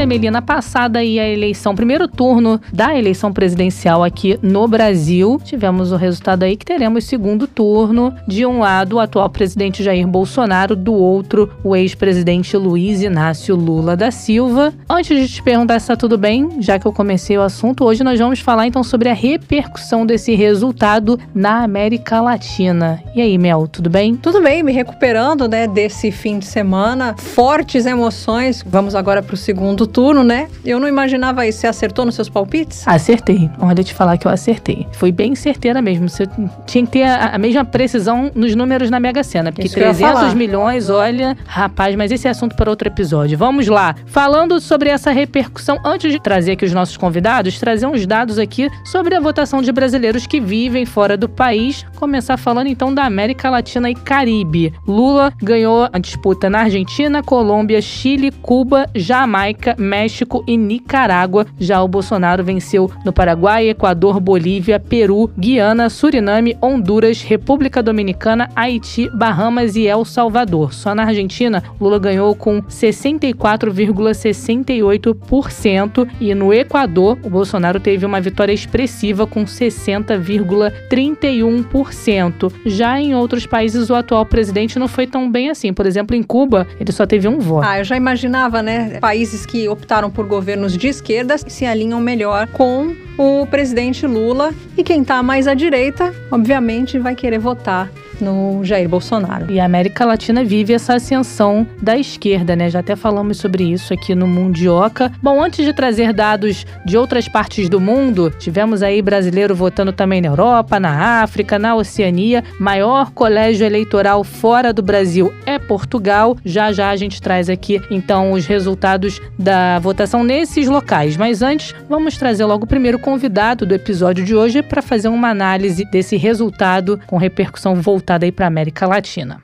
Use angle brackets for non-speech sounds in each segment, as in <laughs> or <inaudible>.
Olha, Melina, passada aí a eleição, primeiro turno da eleição presidencial aqui no Brasil, tivemos o resultado aí que teremos segundo turno. De um lado, o atual presidente Jair Bolsonaro, do outro, o ex-presidente Luiz Inácio Lula da Silva. Antes de te perguntar se tá tudo bem, já que eu comecei o assunto, hoje nós vamos falar então sobre a repercussão desse resultado na América Latina. E aí, Mel, tudo bem? Tudo bem, me recuperando, né, desse fim de semana. Fortes emoções. Vamos agora para o segundo turno, né? Eu não imaginava isso. Você acertou nos seus palpites? Acertei. Olha, te falar que eu acertei. Foi bem certeira mesmo. Você tinha que ter a, a mesma precisão nos números na Mega Sena. Porque Isso que eu ia 300 falar. milhões, olha, rapaz, mas esse é assunto para outro episódio. Vamos lá. Falando sobre essa repercussão, antes de trazer aqui os nossos convidados, trazer uns dados aqui sobre a votação de brasileiros que vivem fora do país. Começar falando então da América Latina e Caribe. Lula ganhou a disputa na Argentina, Colômbia, Chile, Cuba, Jamaica, México e Nicarágua. Já o Bolsonaro venceu no Paraguai, Equador, Bolívia, Peru, Guiana, Suriname, Honduras, República Dominicana, Haiti, Bahamas e El Salvador. Só na Argentina, Lula ganhou com 64,68% e no Equador, o Bolsonaro teve uma vitória expressiva com 60,31%. Já em outros países, o atual presidente não foi tão bem assim. Por exemplo, em Cuba, ele só teve um voto. Ah, eu já imaginava, né? Países que optaram por governos de esquerda se alinham melhor com o presidente Lula. E quem tá mais à direita, obviamente, vai querer votar no Jair Bolsonaro. E a América Latina vive essa ascensão da esquerda, né? Já até falamos sobre isso aqui no Mundioca. Bom, antes de trazer dados de outras partes do mundo, tivemos aí brasileiro votando também na Europa, na África, na Oceania. Maior colégio eleitoral fora do Brasil é Portugal. Já já a gente traz aqui então os resultados da votação nesses locais. Mas antes, vamos trazer logo o primeiro convidado do episódio de hoje para fazer uma análise desse resultado com repercussão voltada aí para a América Latina.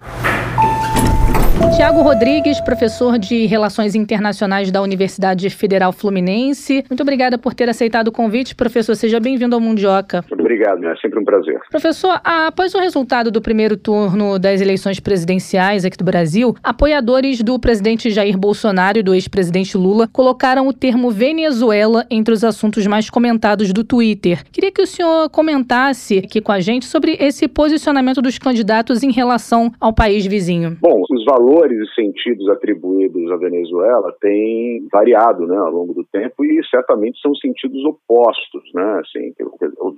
Tiago Rodrigues, professor de Relações Internacionais da Universidade Federal Fluminense. Muito obrigada por ter aceitado o convite, professor. Seja bem-vindo ao Mundioca. Obrigado, é sempre um prazer. Professor, após o resultado do primeiro turno das eleições presidenciais aqui do Brasil, apoiadores do presidente Jair Bolsonaro e do ex-presidente Lula colocaram o termo Venezuela entre os assuntos mais comentados do Twitter. Queria que o senhor comentasse aqui com a gente sobre esse posicionamento dos candidatos em relação ao país vizinho. Bom, os valores e sentidos atribuídos à Venezuela têm variado né, ao longo do tempo e certamente são sentidos opostos. Né, assim,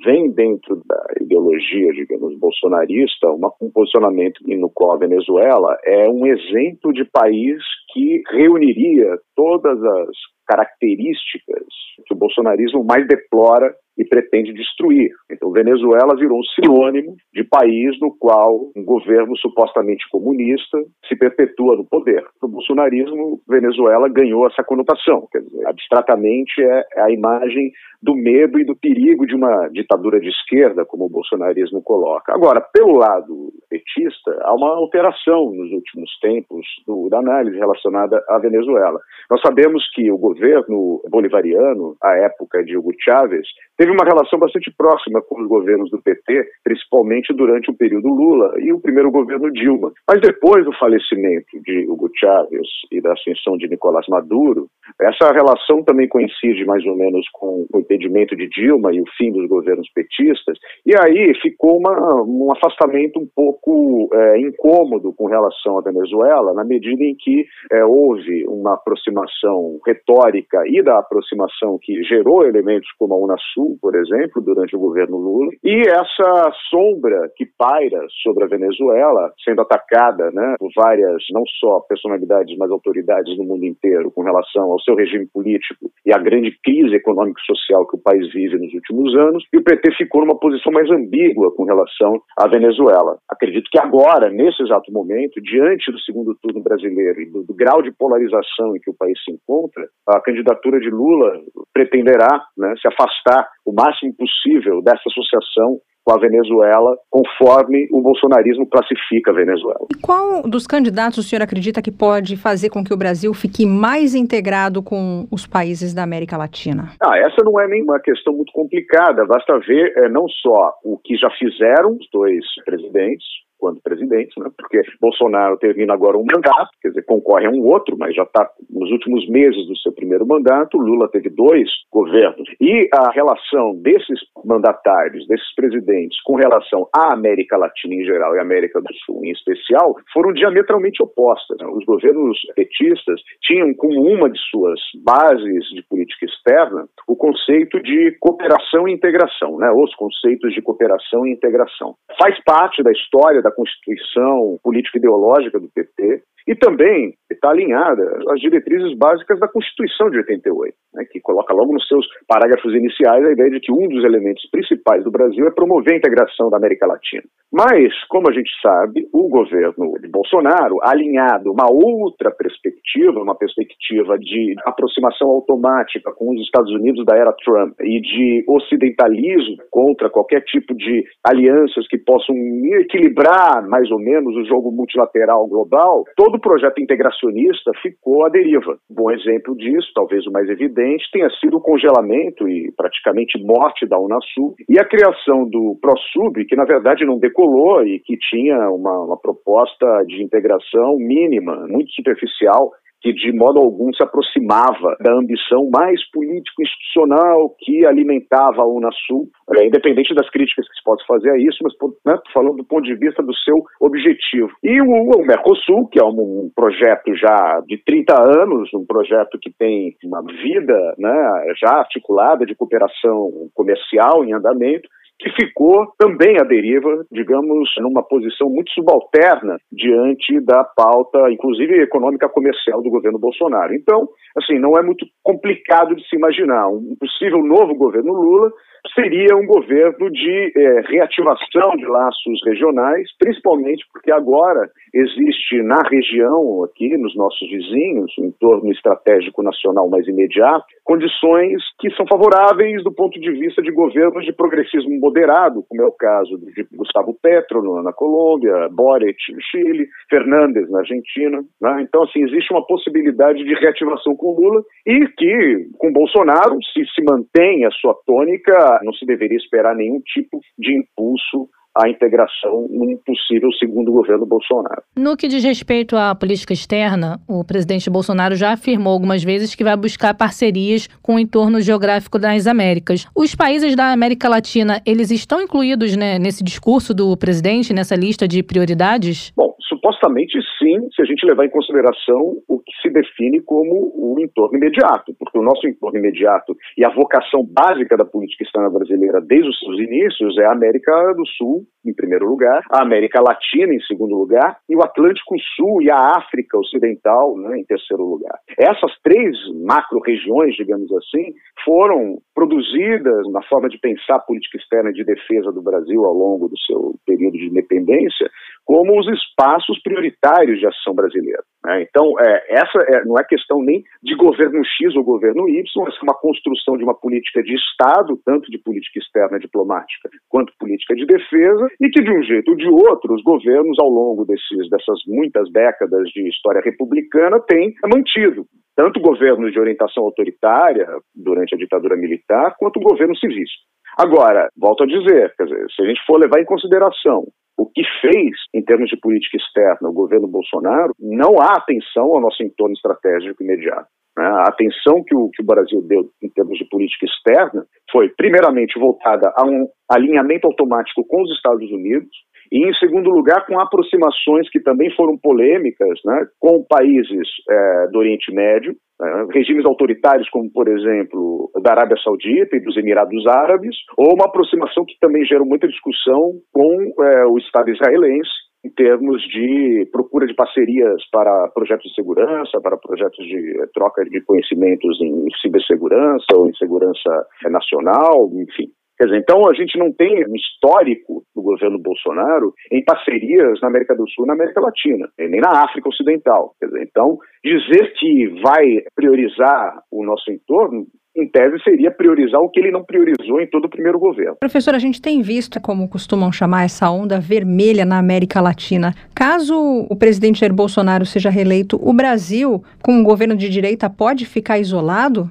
vem dentro da ideologia, digamos, bolsonarista, um posicionamento no qual a Venezuela é um exemplo de país que reuniria todas as características que o bolsonarismo mais deplora e pretende destruir. Então, Venezuela virou um sinônimo de país no qual um governo supostamente comunista se perpetua no poder. O bolsonarismo, Venezuela ganhou essa conotação. Quer dizer, abstratamente é a imagem do medo e do perigo de uma ditadura de esquerda, como o bolsonarismo coloca. Agora, pelo lado petista, há uma alteração nos últimos tempos do, da análise relacionada à Venezuela. Nós sabemos que o governo bolivariano, à época de Hugo Chávez, teve uma relação bastante próxima com os governos do PT, principalmente durante o período Lula e o primeiro governo Dilma. Mas depois do falecimento de Hugo Chávez e da ascensão de Nicolás Maduro, essa relação também coincide mais ou menos com o impedimento de Dilma e o fim dos governos petistas, e aí ficou uma, um afastamento um pouco é, incômodo com relação à Venezuela, na medida em que é, houve uma aproximação retórica e da aproximação que gerou elementos como a Unasul, por exemplo, durante o governo Lula, e essa sombra que paira sobre a Venezuela, sendo atacada né, por várias, não só personalidades, mas autoridades no mundo inteiro com relação ao seu regime político e à grande crise econômica e social que o país vive nos últimos anos, e o PT ficou numa posição mais ambígua com relação à Venezuela. Acredito que agora, nesse exato momento, diante do segundo turno brasileiro e do, do grau de polarização em que o país se encontra, a candidatura de Lula pretenderá né, se afastar o máximo possível dessa associação com a Venezuela, conforme o bolsonarismo classifica a Venezuela. E qual dos candidatos o senhor acredita que pode fazer com que o Brasil fique mais integrado com os países da América Latina? Ah, essa não é nem uma questão muito complicada. Basta ver é, não só o que já fizeram os dois presidentes, quando presidente, né? porque Bolsonaro termina agora um mandato, quer dizer, concorre a um outro, mas já está nos últimos meses do seu primeiro mandato. Lula teve dois governos. E a relação desses mandatários, desses presidentes, com relação à América Latina em geral e à América do Sul em especial, foram diametralmente opostas. Né? Os governos petistas tinham como uma de suas bases de política externa o conceito de cooperação e integração, né? os conceitos de cooperação e integração. Faz parte da história da Constituição político-ideológica do PT e também está alinhada às diretrizes básicas da Constituição de 88, né, que coloca logo nos seus parágrafos iniciais a ideia de que um dos elementos principais do Brasil é promover a integração da América Latina. Mas, como a gente sabe, o governo de Bolsonaro, alinhado uma outra perspectiva, uma perspectiva de aproximação automática com os Estados Unidos da era Trump e de ocidentalismo contra qualquer tipo de alianças que possam equilibrar mais ou menos o jogo multilateral global, todo o projeto integracionista ficou à deriva. Bom exemplo disso, talvez o mais evidente, tenha sido o congelamento e praticamente morte da Unasul e a criação do ProSub, que na verdade não decolou e que tinha uma, uma proposta de integração mínima, muito superficial, que de modo algum se aproximava da ambição mais político-institucional que alimentava a Unasul, é, independente das críticas que se pode fazer a isso, mas né, falando do ponto de vista do seu objetivo. E o, o Mercosul, que é um, um, projeto já de 30 anos, um projeto que tem uma vida né, já articulada de cooperação comercial em andamento, que ficou também à deriva, digamos, numa posição muito subalterna diante da pauta, inclusive econômica comercial do governo Bolsonaro. Então, assim, não é muito complicado de se imaginar. Um possível novo governo Lula seria um governo de é, reativação de laços regionais, principalmente porque agora existe na região, aqui nos nossos vizinhos, um entorno estratégico nacional mais imediato, condições que são favoráveis do ponto de vista de governos de progressismo moderado, como é o caso de Gustavo Petro na Colômbia, Boric no Chile, Fernandes na Argentina. Né? Então, assim, existe uma possibilidade de reativação com Lula e que, com Bolsonaro, se se mantém a sua tônica, não se deveria esperar nenhum tipo de impulso a integração num possível segundo governo Bolsonaro. No que diz respeito à política externa, o presidente Bolsonaro já afirmou algumas vezes que vai buscar parcerias com o entorno geográfico das Américas. Os países da América Latina, eles estão incluídos né, nesse discurso do presidente, nessa lista de prioridades? Bom, supostamente sim, se a gente levar em consideração o que se define como o entorno imediato, porque o nosso entorno imediato e a vocação básica da política externa brasileira desde os seus inícios é a América do Sul, em primeiro lugar, a América Latina, em segundo lugar, e o Atlântico Sul e a África Ocidental, né, em terceiro lugar. Essas três macro-regiões, digamos assim, foram produzidas na forma de pensar a política externa de defesa do Brasil ao longo do seu período de independência como os espaços prioritários de ação brasileira. Né? Então, é, essa é, não é questão nem de governo X ou governo Y, mas é uma construção de uma política de Estado, tanto de política externa diplomática quanto política de defesa, e que de um jeito ou de outro, os governos, ao longo desses, dessas muitas décadas de história republicana, têm mantido tanto governos de orientação autoritária durante a ditadura militar, quanto governo civis. Agora, volto a dizer, dizer, se a gente for levar em consideração o que fez em termos de política externa o governo Bolsonaro, não há atenção ao nosso entorno estratégico imediato. Né? A atenção que o, que o Brasil deu em termos de política externa foi, primeiramente, voltada a um alinhamento automático com os Estados Unidos, e, em segundo lugar, com aproximações que também foram polêmicas né, com países é, do Oriente Médio, né, regimes autoritários como, por exemplo, da Arábia Saudita e dos Emirados Árabes, ou uma aproximação que também gerou muita discussão com é, o Estado israelense, em termos de procura de parcerias para projetos de segurança, para projetos de é, troca de conhecimentos em cibersegurança ou em segurança nacional, enfim. Quer dizer, então a gente não tem um histórico do governo Bolsonaro em parcerias na América do Sul na América Latina, nem na África Ocidental. Quer dizer, então, dizer que vai priorizar o nosso entorno em tese, seria priorizar o que ele não priorizou em todo o primeiro governo. Professor, a gente tem visto, como costumam chamar, essa onda vermelha na América Latina. Caso o presidente Jair Bolsonaro seja reeleito, o Brasil, com um governo de direita, pode ficar isolado?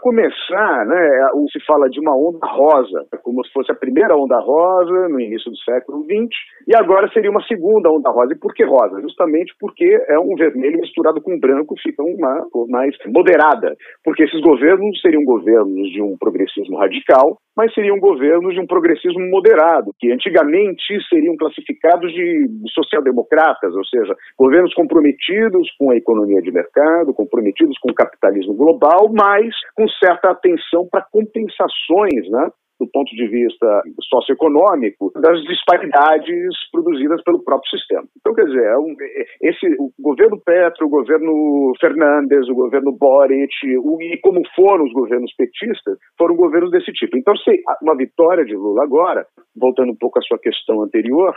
Começar, né, se fala de uma onda rosa, como se fosse a primeira onda rosa no início do século XX, e agora seria uma segunda onda rosa. E por que rosa? Justamente porque é um vermelho misturado com branco, fica uma mais moderada. Porque esses governos seriam governos de um progressismo radical, mas seriam governos de um progressismo moderado, que antigamente seriam classificados de social-democratas, ou seja, governos comprometidos com a economia de mercado, comprometidos com o capitalismo global, mas com certa atenção para compensações, né? Do ponto de vista socioeconômico, das disparidades produzidas pelo próprio sistema. Então, quer dizer, é esse, o governo Petro, o governo Fernandes, o governo Boric, o, e como foram os governos petistas, foram governos desse tipo. Então, se uma vitória de Lula agora, voltando um pouco à sua questão anterior,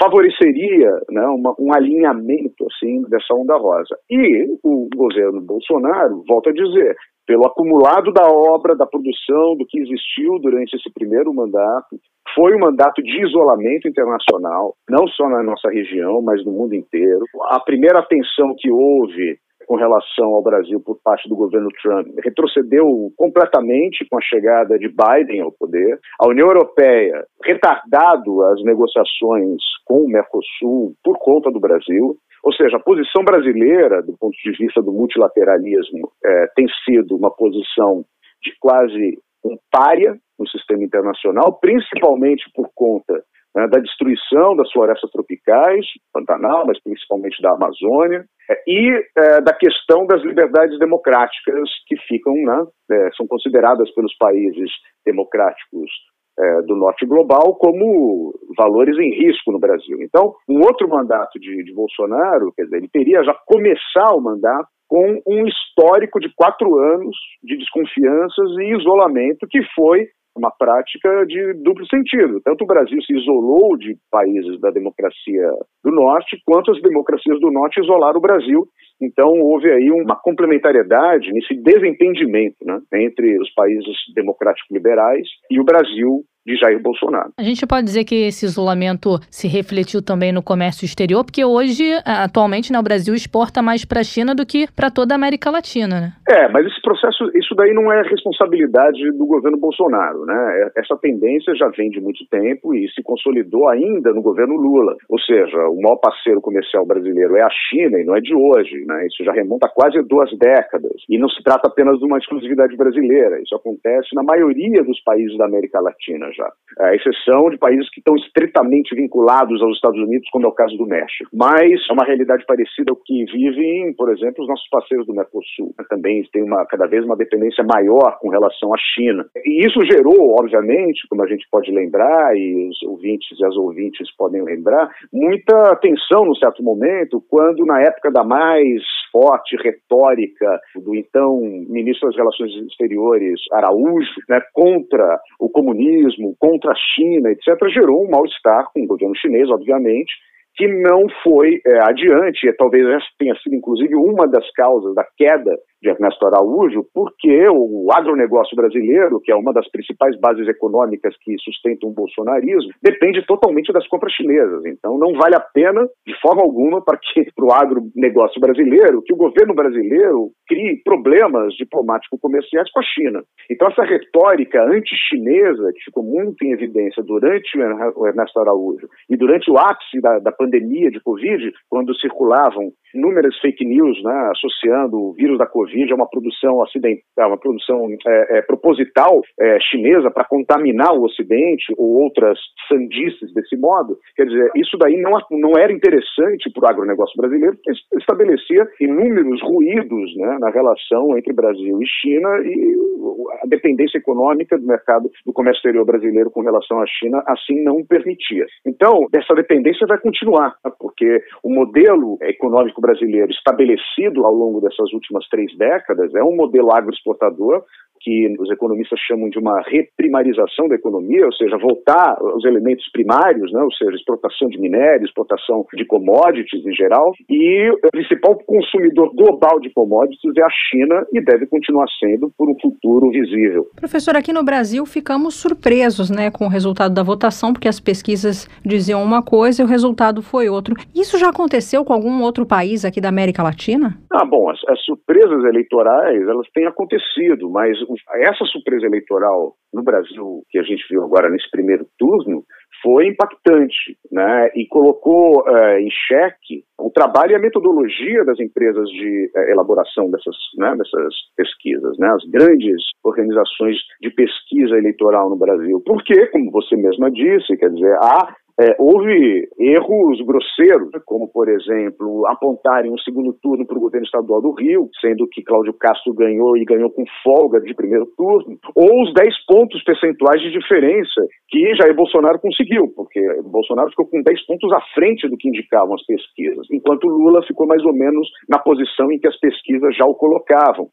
favoreceria né, uma, um alinhamento assim dessa onda rosa. E o governo Bolsonaro, volta a dizer, pelo acumulado da obra, da produção, do que existiu durante esse primeiro mandato. Foi um mandato de isolamento internacional, não só na nossa região, mas no mundo inteiro. A primeira atenção que houve com relação ao Brasil por parte do governo Trump retrocedeu completamente com a chegada de Biden ao poder. A União Europeia retardado as negociações com o Mercosul por conta do Brasil. Ou seja, a posição brasileira, do ponto de vista do multilateralismo, é, tem sido uma posição de quase um párea no sistema internacional, principalmente por conta né, da destruição das florestas tropicais, Pantanal, mas principalmente da Amazônia, é, e é, da questão das liberdades democráticas que ficam, né, é, são consideradas pelos países democráticos é, do norte global como valores em risco no Brasil. Então, um outro mandato de, de Bolsonaro, quer dizer, ele teria já começar o mandato com um histórico de quatro anos de desconfianças e isolamento que foi uma prática de duplo sentido. Tanto o Brasil se isolou de países da democracia do norte, quanto as democracias do norte isolaram o Brasil. Então houve aí uma complementariedade nesse desentendimento né, entre os países democráticos liberais e o Brasil de Jair Bolsonaro. A gente pode dizer que esse isolamento se refletiu também no comércio exterior, porque hoje, atualmente, né, o Brasil exporta mais para a China do que para toda a América Latina, né? É, mas esse processo, isso daí não é responsabilidade do governo Bolsonaro, né? É, essa tendência já vem de muito tempo e se consolidou ainda no governo Lula. Ou seja, o maior parceiro comercial brasileiro é a China e não é de hoje, né? Isso já remonta a quase duas décadas. E não se trata apenas de uma exclusividade brasileira. Isso acontece na maioria dos países da América Latina já. A exceção de países que estão estritamente vinculados aos Estados Unidos, como é o caso do México. Mas é uma realidade parecida ao que vivem, por exemplo, os nossos parceiros do Mercosul. Também tem uma, cada vez uma dependência maior com relação à China. E isso gerou, obviamente, como a gente pode lembrar, e os ouvintes e as ouvintes podem lembrar, muita tensão no certo momento, quando na época da mais forte retórica do então ministro das Relações Exteriores Araújo, né, contra o comunismo, contra a China, etc., gerou um mal-estar com o governo chinês, obviamente, que não foi é, adiante, talvez essa tenha sido, inclusive, uma das causas da queda de Ernesto Araújo, porque o agronegócio brasileiro, que é uma das principais bases econômicas que sustentam o bolsonarismo, depende totalmente das compras chinesas. Então, não vale a pena, de forma alguma, para <laughs> o agronegócio brasileiro, que o governo brasileiro crie problemas diplomático-comerciais com a China. Então, essa retórica anti-chinesa, que ficou muito em evidência durante o Ernesto Araújo e durante o ápice da, da pandemia de Covid, quando circulavam inúmeras fake news né, associando o vírus da Covid é uma produção acidental, uma produção é, é, proposital é, chinesa para contaminar o Ocidente ou outras sandices desse modo. Quer dizer, isso daí não, não era interessante para o agronegócio brasileiro, porque estabelecia inúmeros ruídos né, na relação entre Brasil e China e a dependência econômica do mercado do comércio exterior brasileiro com relação à China assim não permitia. Então, essa dependência vai continuar, né, porque o modelo econômico brasileiro estabelecido ao longo dessas últimas três décadas, é um modelo agroexportador que os economistas chamam de uma reprimarização da economia, ou seja, voltar aos elementos primários, né, ou seja, exportação de minérios, exportação de commodities em geral, e o principal consumidor global de commodities é a China e deve continuar sendo por um futuro visível. Professor, aqui no Brasil ficamos surpresos né, com o resultado da votação, porque as pesquisas diziam uma coisa e o resultado foi outro. Isso já aconteceu com algum outro país aqui da América Latina? Ah, bom, as, as surpresas eleitorais, elas têm acontecido, mas essa surpresa eleitoral no Brasil, que a gente viu agora nesse primeiro turno, foi impactante né, e colocou uh, em xeque o trabalho e a metodologia das empresas de uh, elaboração dessas, né, dessas pesquisas, né, as grandes organizações de pesquisa eleitoral no Brasil. Porque, como você mesma disse, quer dizer, há é, houve erros grosseiros, como, por exemplo, apontarem um segundo turno para o governo estadual do Rio, sendo que Cláudio Castro ganhou e ganhou com folga de primeiro turno, ou os 10 pontos percentuais de diferença que Jair Bolsonaro conseguiu, porque Bolsonaro ficou com 10 pontos à frente do que indicavam as pesquisas, enquanto Lula ficou mais ou menos na posição em que as pesquisas já o colocavam.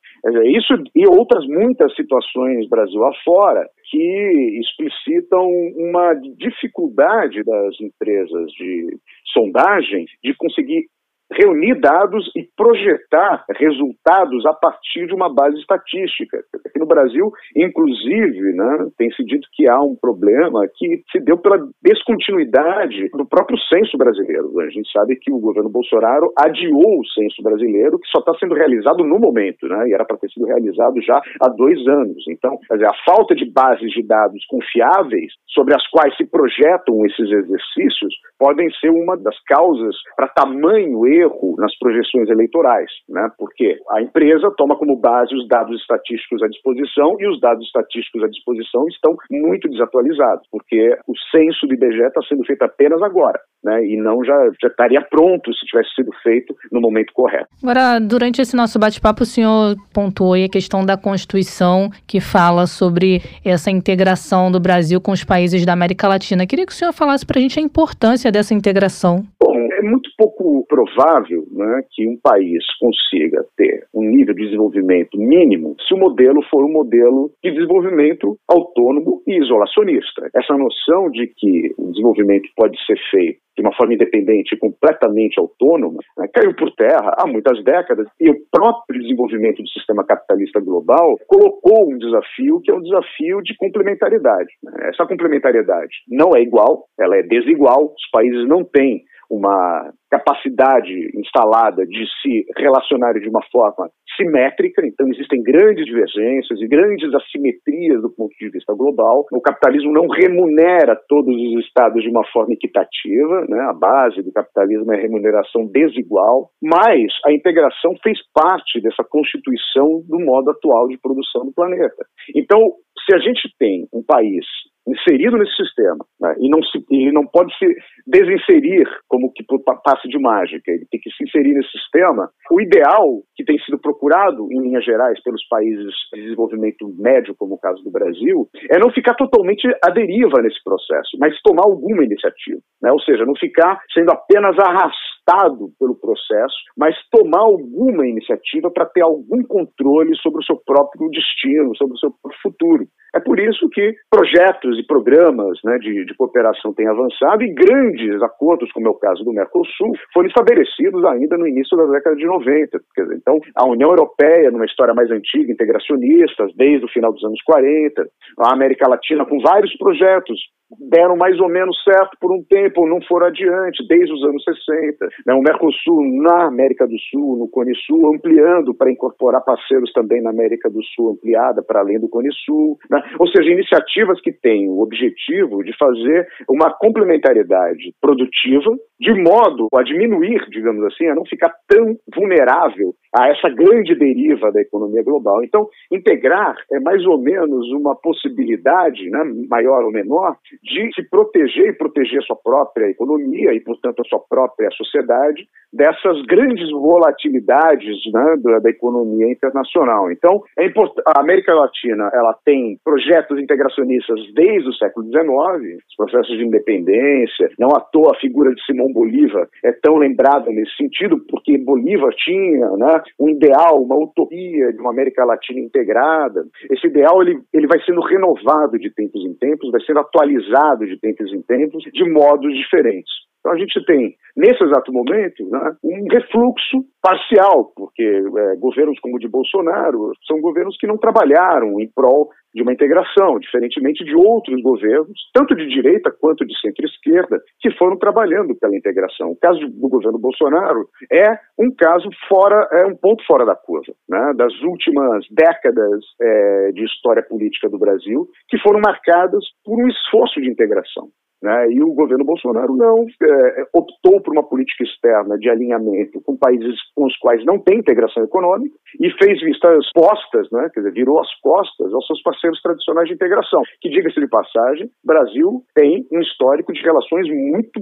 Isso e outras muitas situações Brasil afora que explicitam uma dificuldade das empresas de sondagem de conseguir reunir dados e projetar resultados a partir de uma base estatística. Aqui no Brasil, inclusive, né, tem se dito que há um problema que se deu pela descontinuidade do próprio censo brasileiro. A gente sabe que o governo Bolsonaro adiou o censo brasileiro, que só está sendo realizado no momento, né, e era para ter sido realizado já há dois anos. Então, dizer, a falta de bases de dados confiáveis sobre as quais se projetam esses exercícios podem ser uma das causas para tamanho erro erro nas projeções eleitorais, né? porque a empresa toma como base os dados estatísticos à disposição e os dados estatísticos à disposição estão muito desatualizados, porque o censo do IBGE está sendo feito apenas agora. Né, e não já, já estaria pronto se tivesse sido feito no momento correto. Agora, durante esse nosso bate-papo, o senhor pontuou a questão da Constituição que fala sobre essa integração do Brasil com os países da América Latina. Queria que o senhor falasse para a gente a importância dessa integração. Bom, é muito pouco provável né, que um país consiga ter um nível de desenvolvimento mínimo se o modelo for um modelo de desenvolvimento autônomo e isolacionista. Essa noção de que o desenvolvimento pode ser feito de uma forma independente e completamente autônoma, né, caiu por terra há muitas décadas e o próprio desenvolvimento do sistema capitalista global colocou um desafio que é um desafio de complementaridade. Né. Essa complementariedade não é igual, ela é desigual, os países não têm uma capacidade instalada de se relacionar de uma forma simétrica, então existem grandes divergências e grandes assimetrias do ponto de vista global. O capitalismo não remunera todos os estados de uma forma equitativa, né? a base do capitalismo é remuneração desigual, mas a integração fez parte dessa constituição do modo atual de produção do planeta. Então, se a gente tem um país inserido nesse sistema né, e não se, ele não pode se desinserir como que por passe de mágica, ele tem que se inserir nesse sistema. O ideal que tem sido procurado em linhas gerais pelos países de desenvolvimento médio, como o caso do Brasil, é não ficar totalmente à deriva nesse processo, mas tomar alguma iniciativa, né, ou seja, não ficar sendo apenas arrastado pelo processo, mas tomar alguma iniciativa para ter algum controle sobre o seu próprio destino, sobre o seu futuro. É por isso que projetos e programas né, de, de, cooperação têm avançado e grandes acordos, como é o caso do Mercosul, foram estabelecidos ainda no início da década de 90. Dizer, então, a União Europeia, numa história mais antiga, integracionista, desde o final dos anos 40, a América Latina com vários projetos deram mais ou menos certo por um tempo, não foram adiante, desde os anos 60. Né? O Mercosul na América do Sul, no Cone Sul, ampliando para incorporar parceiros também na América do Sul, ampliada para além do Cone Sul. Né? Ou seja, iniciativas que têm o objetivo de fazer uma complementariedade produtiva, de modo a diminuir, digamos assim, a não ficar tão vulnerável a essa grande deriva da economia global. Então, integrar é mais ou menos uma possibilidade, né, maior ou menor, de se proteger e proteger a sua própria economia e, portanto, a sua própria sociedade dessas grandes volatilidades né, da, da, economia internacional. Então, é a América Latina ela tem projetos integracionistas desde o século XIX, os processos de independência. Não à toa a figura de Simão Bolívar é tão lembrada nesse sentido, porque Bolívar tinha né, um ideal, uma utopia de uma América Latina integrada. Esse ideal ele, ele vai sendo renovado de tempos em tempos, vai sendo atualizado de tempos em tempos, de modos diferentes. Então a gente tem, nesse exato momento, né, um refluxo parcial, porque é, governos como o de Bolsonaro são governos que não trabalharam em prol de uma integração, diferentemente de outros governos, tanto de direita quanto de centro-esquerda, que foram trabalhando pela integração. O caso do governo Bolsonaro é um caso fora, é um ponto fora da curva, né, das últimas décadas é, de história política do Brasil, que foram marcadas por um esforço de integração. Né? E o governo Bolsonaro não é, optou por uma política externa de alinhamento com países com os quais não tem integração econômica e fez vistas postas, né? quer dizer, virou as costas aos seus parceiros tradicionais de integração. Que, diga-se de passagem, Brasil tem um histórico de relações muito,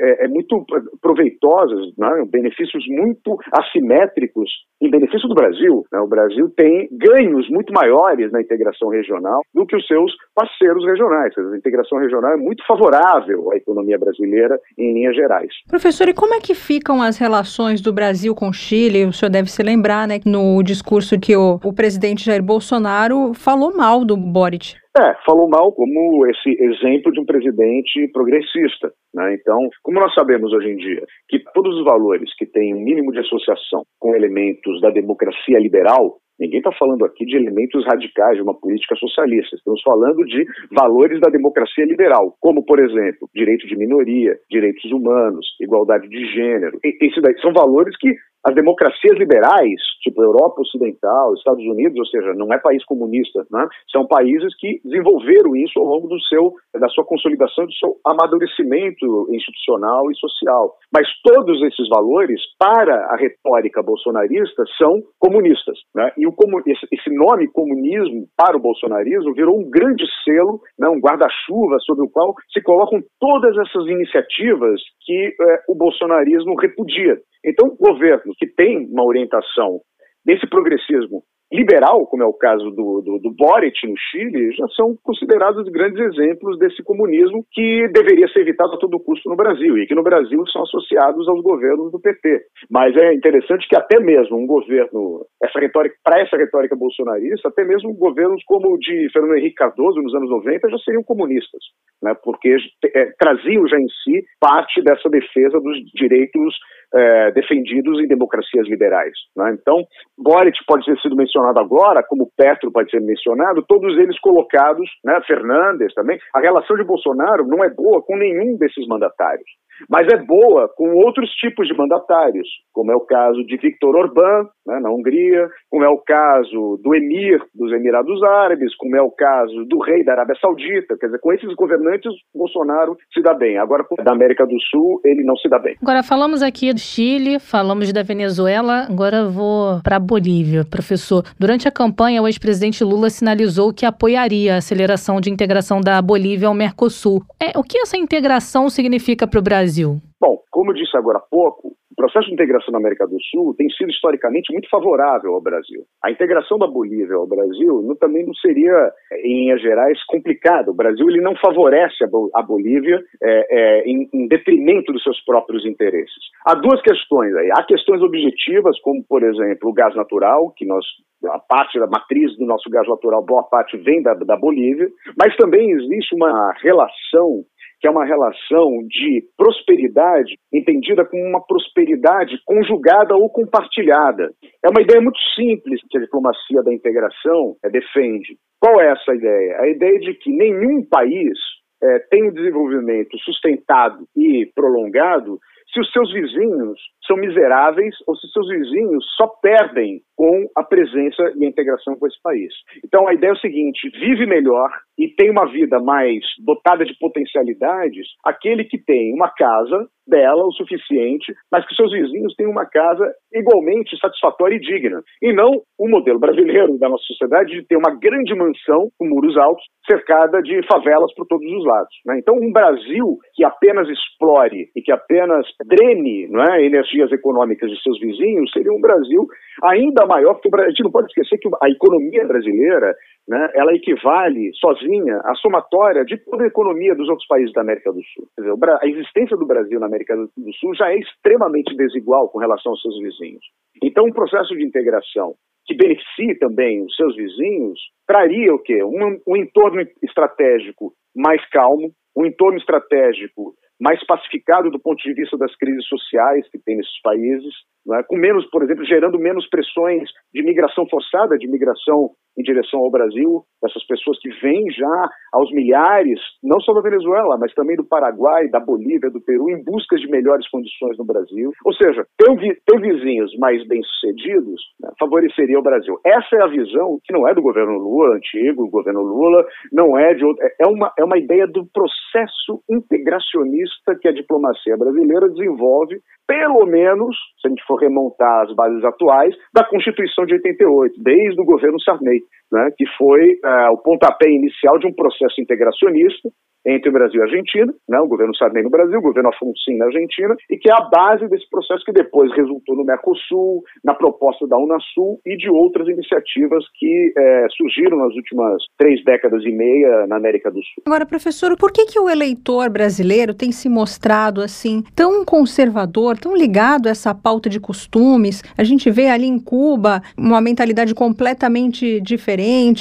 é, é, muito proveitosas, né? benefícios muito assimétricos em benefício do Brasil. Né? O Brasil tem ganhos muito maiores na integração regional do que os seus parceiros regionais. Dizer, a integração regional é muito favorável favorável à economia brasileira em linhas gerais. Professor, e como é que ficam as relações do Brasil com o Chile? O senhor deve se lembrar, né, no discurso que o, o presidente Jair Bolsonaro falou mal do Boric. É, falou mal como esse exemplo de um presidente progressista. Né? Então, como nós sabemos hoje em dia que todos os valores que têm um mínimo de associação com elementos da democracia liberal, Ninguém está falando aqui de elementos radicais de uma política socialista. Estamos falando de valores da democracia liberal, como, por exemplo, direito de minoria, direitos humanos, igualdade de gênero. E, são valores que as democracias liberais, tipo Europa Ocidental, Estados Unidos, ou seja, não é país comunista, né? são países que desenvolveram isso ao longo do seu, da sua consolidação, do seu amadurecimento institucional e social. Mas todos esses valores, para a retórica bolsonarista, são comunistas. Né? E o, esse nome comunismo para o bolsonarismo virou um grande selo, né? um guarda-chuva sobre o qual se colocam todas essas iniciativas que é, o bolsonarismo repudia. Então, governos que têm uma orientação desse progressismo liberal, como é o caso do, do, do Boric no Chile, já são considerados grandes exemplos desse comunismo que deveria ser evitado a todo custo no Brasil e que no Brasil são associados aos governos do PT. Mas é interessante que até mesmo um governo, essa retórica, para essa retórica bolsonarista, até mesmo governos como o de Fernando Henrique Cardoso nos anos 90 já seriam comunistas, né, porque é, traziam já em si parte dessa defesa dos direitos é, defendidos em democracias liberais. Né? Então, Boric pode ter sido mencionado agora, como Petro pode ser mencionado, todos eles colocados, né, Fernandes também. A relação de Bolsonaro não é boa com nenhum desses mandatários mas é boa com outros tipos de mandatários, como é o caso de Viktor Orbán, né, na Hungria, como é o caso do emir dos Emirados Árabes, como é o caso do rei da Arábia Saudita. Quer dizer, com esses governantes, Bolsonaro se dá bem. Agora, da América do Sul, ele não se dá bem. Agora, falamos aqui do Chile, falamos da Venezuela, agora vou para a Bolívia. Professor, durante a campanha, o ex-presidente Lula sinalizou que apoiaria a aceleração de integração da Bolívia ao Mercosul. É, o que essa integração significa para o Brasil? Brasil? Bom, como eu disse agora há pouco, o processo de integração na América do Sul tem sido historicamente muito favorável ao Brasil. A integração da Bolívia ao Brasil não, também não seria, em linhas gerais, complicada. O Brasil ele não favorece a, Bolívia é, é, em, em, detrimento dos seus próprios interesses. Há duas questões aí. Há questões objetivas, como, por exemplo, o gás natural, que nós a parte da matriz do nosso gás natural, boa parte vem da, da Bolívia, mas também existe uma relação que é uma relação de prosperidade entendida como uma prosperidade conjugada ou compartilhada. É uma ideia muito simples que a diplomacia da integração é, defende. Qual é essa ideia? A ideia de que nenhum país é, tem um desenvolvimento sustentado e prolongado se os seus vizinhos são miseráveis ou se seus vizinhos só perdem com a presença e a integração com esse país. Então a ideia é o seguinte: vive melhor e tem uma vida mais dotada de potencialidades aquele que tem uma casa bela o suficiente, mas que seus vizinhos tenham uma casa igualmente satisfatória e digna. E não o modelo brasileiro da nossa sociedade de ter uma grande mansão com muros altos, cercada de favelas por todos os lados. Né? Então, um Brasil que apenas explore e que apenas drene é, energias econômicas de seus vizinhos seria um Brasil ainda maior, porque a gente não pode esquecer que a economia brasileira né, ela equivale sozinha à somatória de toda a economia dos outros países da América do Sul. Dizer, a existência do Brasil na América do Sul já é extremamente desigual com relação aos seus vizinhos. Então, um processo de integração que beneficie também os seus vizinhos traria o quê? Um, um entorno estratégico mais calmo, um entorno estratégico mais pacificado do ponto de vista das crises sociais que tem nesses países, é? com menos, por exemplo, gerando menos pressões de migração forçada, de migração em direção ao Brasil, essas pessoas que vêm já aos milhares, não só da Venezuela, mas também do Paraguai, da Bolívia, do Peru, em busca de melhores condições no Brasil. Ou seja, ter, ter vizinhos mais bem-sucedidos né, favoreceria o Brasil. Essa é a visão que não é do governo Lula, antigo, o governo Lula, não é de outro, é uma, é uma ideia do processo integracionista que a diplomacia brasileira desenvolve pelo menos, se a gente for remontar as bases atuais, da Constituição de 88, desde o governo Sarney, né, que foi uh, o pontapé inicial de um processo integracionista entre o Brasil e a Argentina, né, o governo Sarney no Brasil, o governo Afonso na Argentina, e que é a base desse processo que depois resultou no Mercosul, na proposta da Unasul e de outras iniciativas que é, surgiram nas últimas três décadas e meia na América do Sul. Agora, professor, por que, que o eleitor brasileiro tem se mostrado assim tão conservador, tão ligado a essa pauta de costumes? A gente vê ali em Cuba uma mentalidade completamente diferente,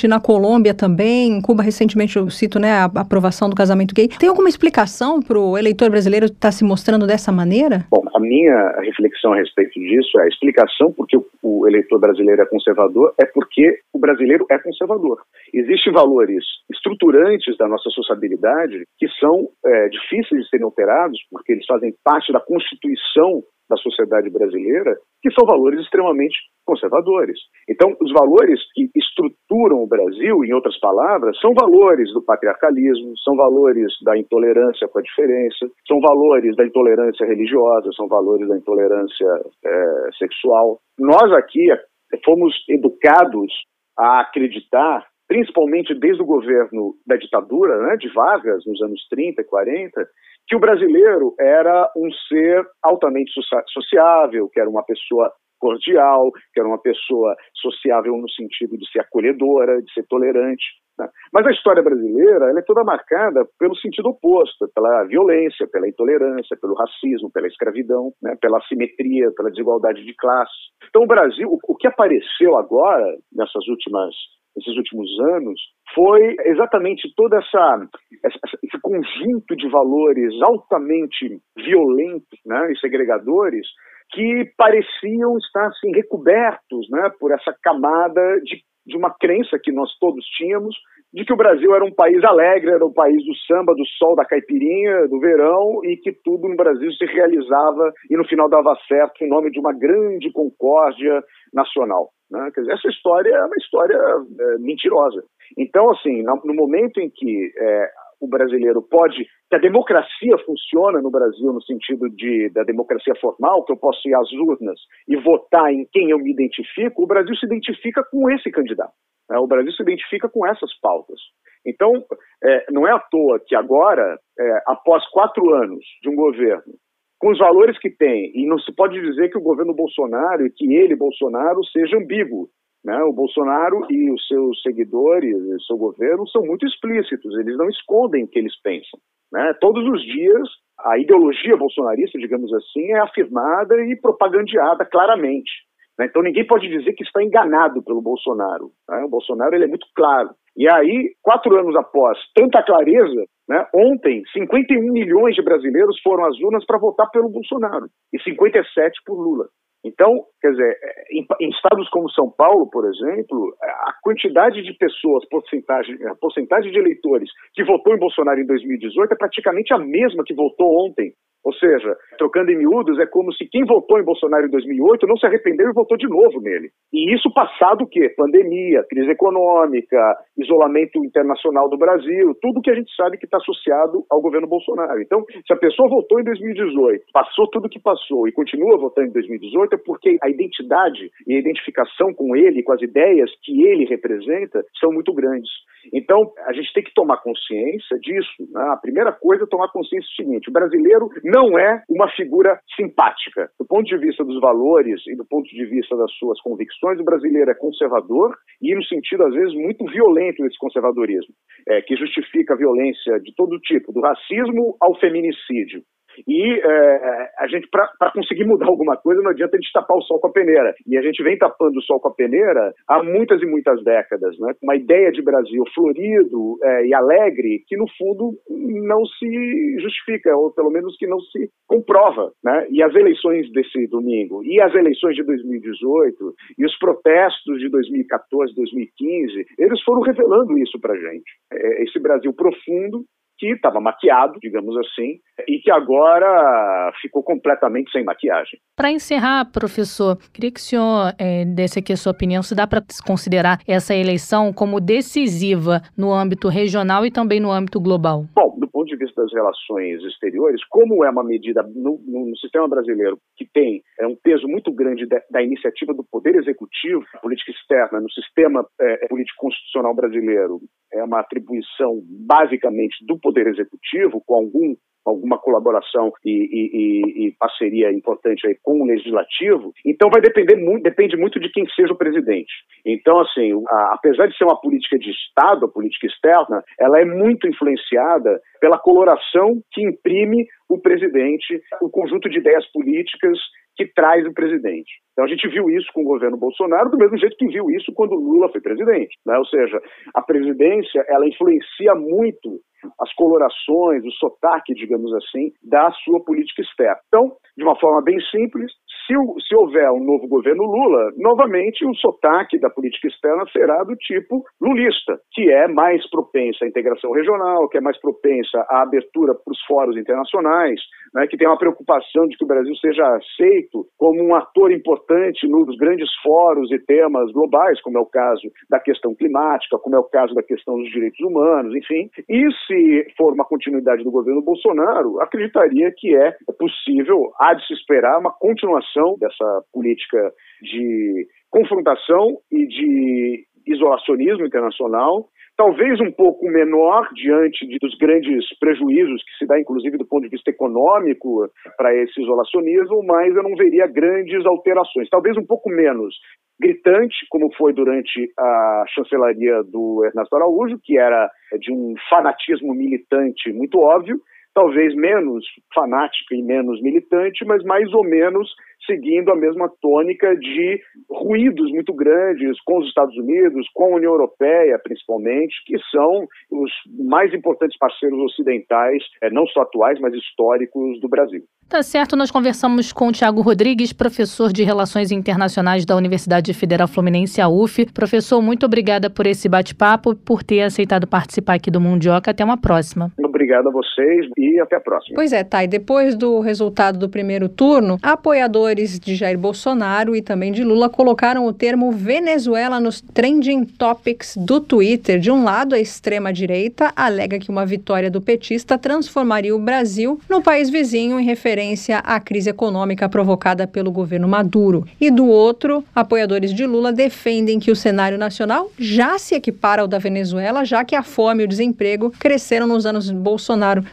na Colômbia também. Em Cuba, recentemente, eu cito né, a aprovação do casamento casamento gay. Tem alguma explicação para o eleitor brasileiro estar tá se mostrando dessa maneira? Bom, a minha reflexão a respeito disso é a explicação porque o eleitor brasileiro é conservador é porque o brasileiro é conservador. Existem valores estruturantes da nossa sociabilidade que são é, difíceis de serem alterados porque eles fazem parte da constituição da sociedade brasileira, que são valores extremamente conservadores. Então, os valores que estruturam o Brasil, em outras palavras, são valores do patriarcalismo, são valores da intolerância com a diferença, são valores da intolerância religiosa, são valores da intolerância é, sexual. Nós aqui fomos educados a acreditar principalmente desde o governo da ditadura, né, de Vargas, nos anos 30 e 40, que o brasileiro era um ser altamente sociável, que era uma pessoa cordial, que era uma pessoa sociável no sentido de ser acolhedora, de ser tolerante. Né? Mas a história brasileira é toda marcada pelo sentido oposto, pela violência, pela intolerância, pelo racismo, pela escravidão, né? pela assimetria, pela desigualdade de classe. Então o Brasil, o que apareceu agora, nessas últimas nesses últimos anos foi exatamente toda essa, essa, esse conjunto de valores altamente violentos né, e segregadores que pareciam estar assim recobertos né, por essa camada de, de uma crença que nós todos tínhamos de que o Brasil era um país alegre, era um país do samba, do sol, da caipirinha, do verão, e que tudo no Brasil se realizava e no final dava certo em nome de uma grande concórdia nacional. Né? Dizer, essa história é uma história é, mentirosa. Então, assim, no momento em que é, o brasileiro pode, que a democracia funciona no Brasil no sentido de da democracia formal, que eu posso ir às urnas e votar em quem eu me identifico, o Brasil se identifica com esse candidato. Né? O Brasil se identifica com essas pautas. Então, é, não é à toa que agora, é, após quatro anos de um governo com os valores que tem, e não se pode dizer que o governo Bolsonaro e que ele, Bolsonaro, seja ambíguo. Né? O Bolsonaro e os seus seguidores, o seu governo, são muito explícitos, eles não escondem o que eles pensam. Né? Todos os dias, a ideologia bolsonarista, digamos assim, é afirmada e propagandeada claramente. Né? Então ninguém pode dizer que está enganado pelo Bolsonaro. Né? O Bolsonaro ele é muito claro. E aí, quatro anos após tanta clareza, né, ontem 51 milhões de brasileiros foram às urnas para votar pelo Bolsonaro e 57 por Lula. Então, quer dizer, em, estados como São Paulo, por exemplo, a quantidade de pessoas, porcentagem, a porcentagem de eleitores que votou em Bolsonaro em 2018 é praticamente a mesma que votou ontem Ou seja, trocando em miúdos, é como se quem votou em Bolsonaro em 2008 não se arrependeu e votou de novo nele. E isso passado o quê? Pandemia, crise econômica, isolamento internacional do Brasil, tudo que a gente sabe que está associado ao governo Bolsonaro. Então, se a pessoa votou em 2018, passou tudo que passou e continua votando em 2018, é porque a identidade e a identificação com ele, com as ideias que ele representa, são muito grandes. Então, a gente tem que tomar consciência disso. Né? A primeira coisa é tomar consciência do seguinte: o brasileiro não é uma figura simpática. Do ponto de vista dos valores e do ponto de vista das suas convicções, o brasileiro é conservador e, no sentido, às vezes, muito violento desse conservadorismo, é, que justifica a violência de todo tipo, do racismo ao feminicídio. E é, a gente, para conseguir mudar alguma coisa, não adianta a gente tapar o sol com a peneira. E a gente vem tapando o sol com a peneira há muitas e muitas décadas, né? uma ideia de Brasil florido é, e alegre que, no fundo, não se justifica, ou pelo menos que não se comprova. Né? E as eleições desse domingo, e as eleições de 2018, e os protestos de 2014, 2015, eles foram revelando isso para gente. É, esse Brasil profundo que estava maquiado, digamos assim, e que agora ficou completamente sem maquiagem. Para encerrar, professor, queria que o senhor é, desse aqui a sua opinião, se dá para considerar essa eleição como decisiva no âmbito regional e também no âmbito global? Bom, do ponto de vista das relações exteriores, como é uma medida no, no, sistema brasileiro que tem é, um peso muito grande da, da, iniciativa do Poder Executivo, política externa, no sistema é, político constitucional brasileiro, é uma atribuição basicamente do Poder Executivo, com algum alguma colaboração e, e, e, parceria importante aí com o legislativo, então vai depender muito, depende muito de quem seja o presidente. Então, assim, a, apesar de ser uma política de Estado, a política externa, ela é muito influenciada pela coloração que imprime o presidente, o conjunto de ideias políticas que traz o presidente. Então a gente viu isso com o governo Bolsonaro do mesmo jeito que viu isso quando Lula foi presidente, né? Ou seja, a presidência ela influencia muito as colorações, o sotaque, digamos assim, da sua política externa. Então, de uma forma bem simples, se, se houver um novo governo Lula, novamente o sotaque da política externa será do tipo lulista, que é mais propensa à integração regional, que é mais propensa à abertura para os fóruns internacionais, né, que tem uma preocupação de que o Brasil seja aceito como um ator importante nos grandes fóruns e temas globais, como é o caso da questão climática, como é o caso da questão dos direitos humanos, enfim. E se for uma continuidade do governo Bolsonaro, acreditaria que é possível, há de se esperar, uma continuação dessa política de confrontação e de isolacionismo internacional talvez um pouco menor diante dos grandes prejuízos que se dá, inclusive do ponto de vista econômico, para esse isolacionismo, mas eu não veria grandes alterações. Talvez um pouco menos gritante, como foi durante a chancelaria do Ernesto Araújo, que era de um fanatismo militante muito óbvio, talvez menos fanática e menos militante, mas mais ou menos seguindo a mesma tônica de ruídos muito grandes com os Estados Unidos, com a União Europeia, principalmente, que são os mais importantes parceiros ocidentais, eh, não só atuais, mas históricos do Brasil. Tá certo, nós conversamos com o Tiago Rodrigues, professor de Relações Internacionais da Universidade Federal Fluminense, a UF. Professor, muito obrigada por esse bate-papo, por ter aceitado participar aqui do Mundioca. Até uma próxima. Obrigado a vocês e até a próxima. Pois é, Thay, depois do resultado do primeiro turno, apoiadores de Jair Bolsonaro e também de Lula colocaram o termo Venezuela nos trending topics do Twitter. De um lado, a extrema-direita alega que uma vitória do petista transformaria o Brasil no país vizinho em referência à crise econômica provocada pelo governo Maduro. E do outro, apoiadores de Lula defendem que o cenário nacional já se equipara ao da Venezuela, já que a fome e o desemprego cresceram nos anos Bolsonaro.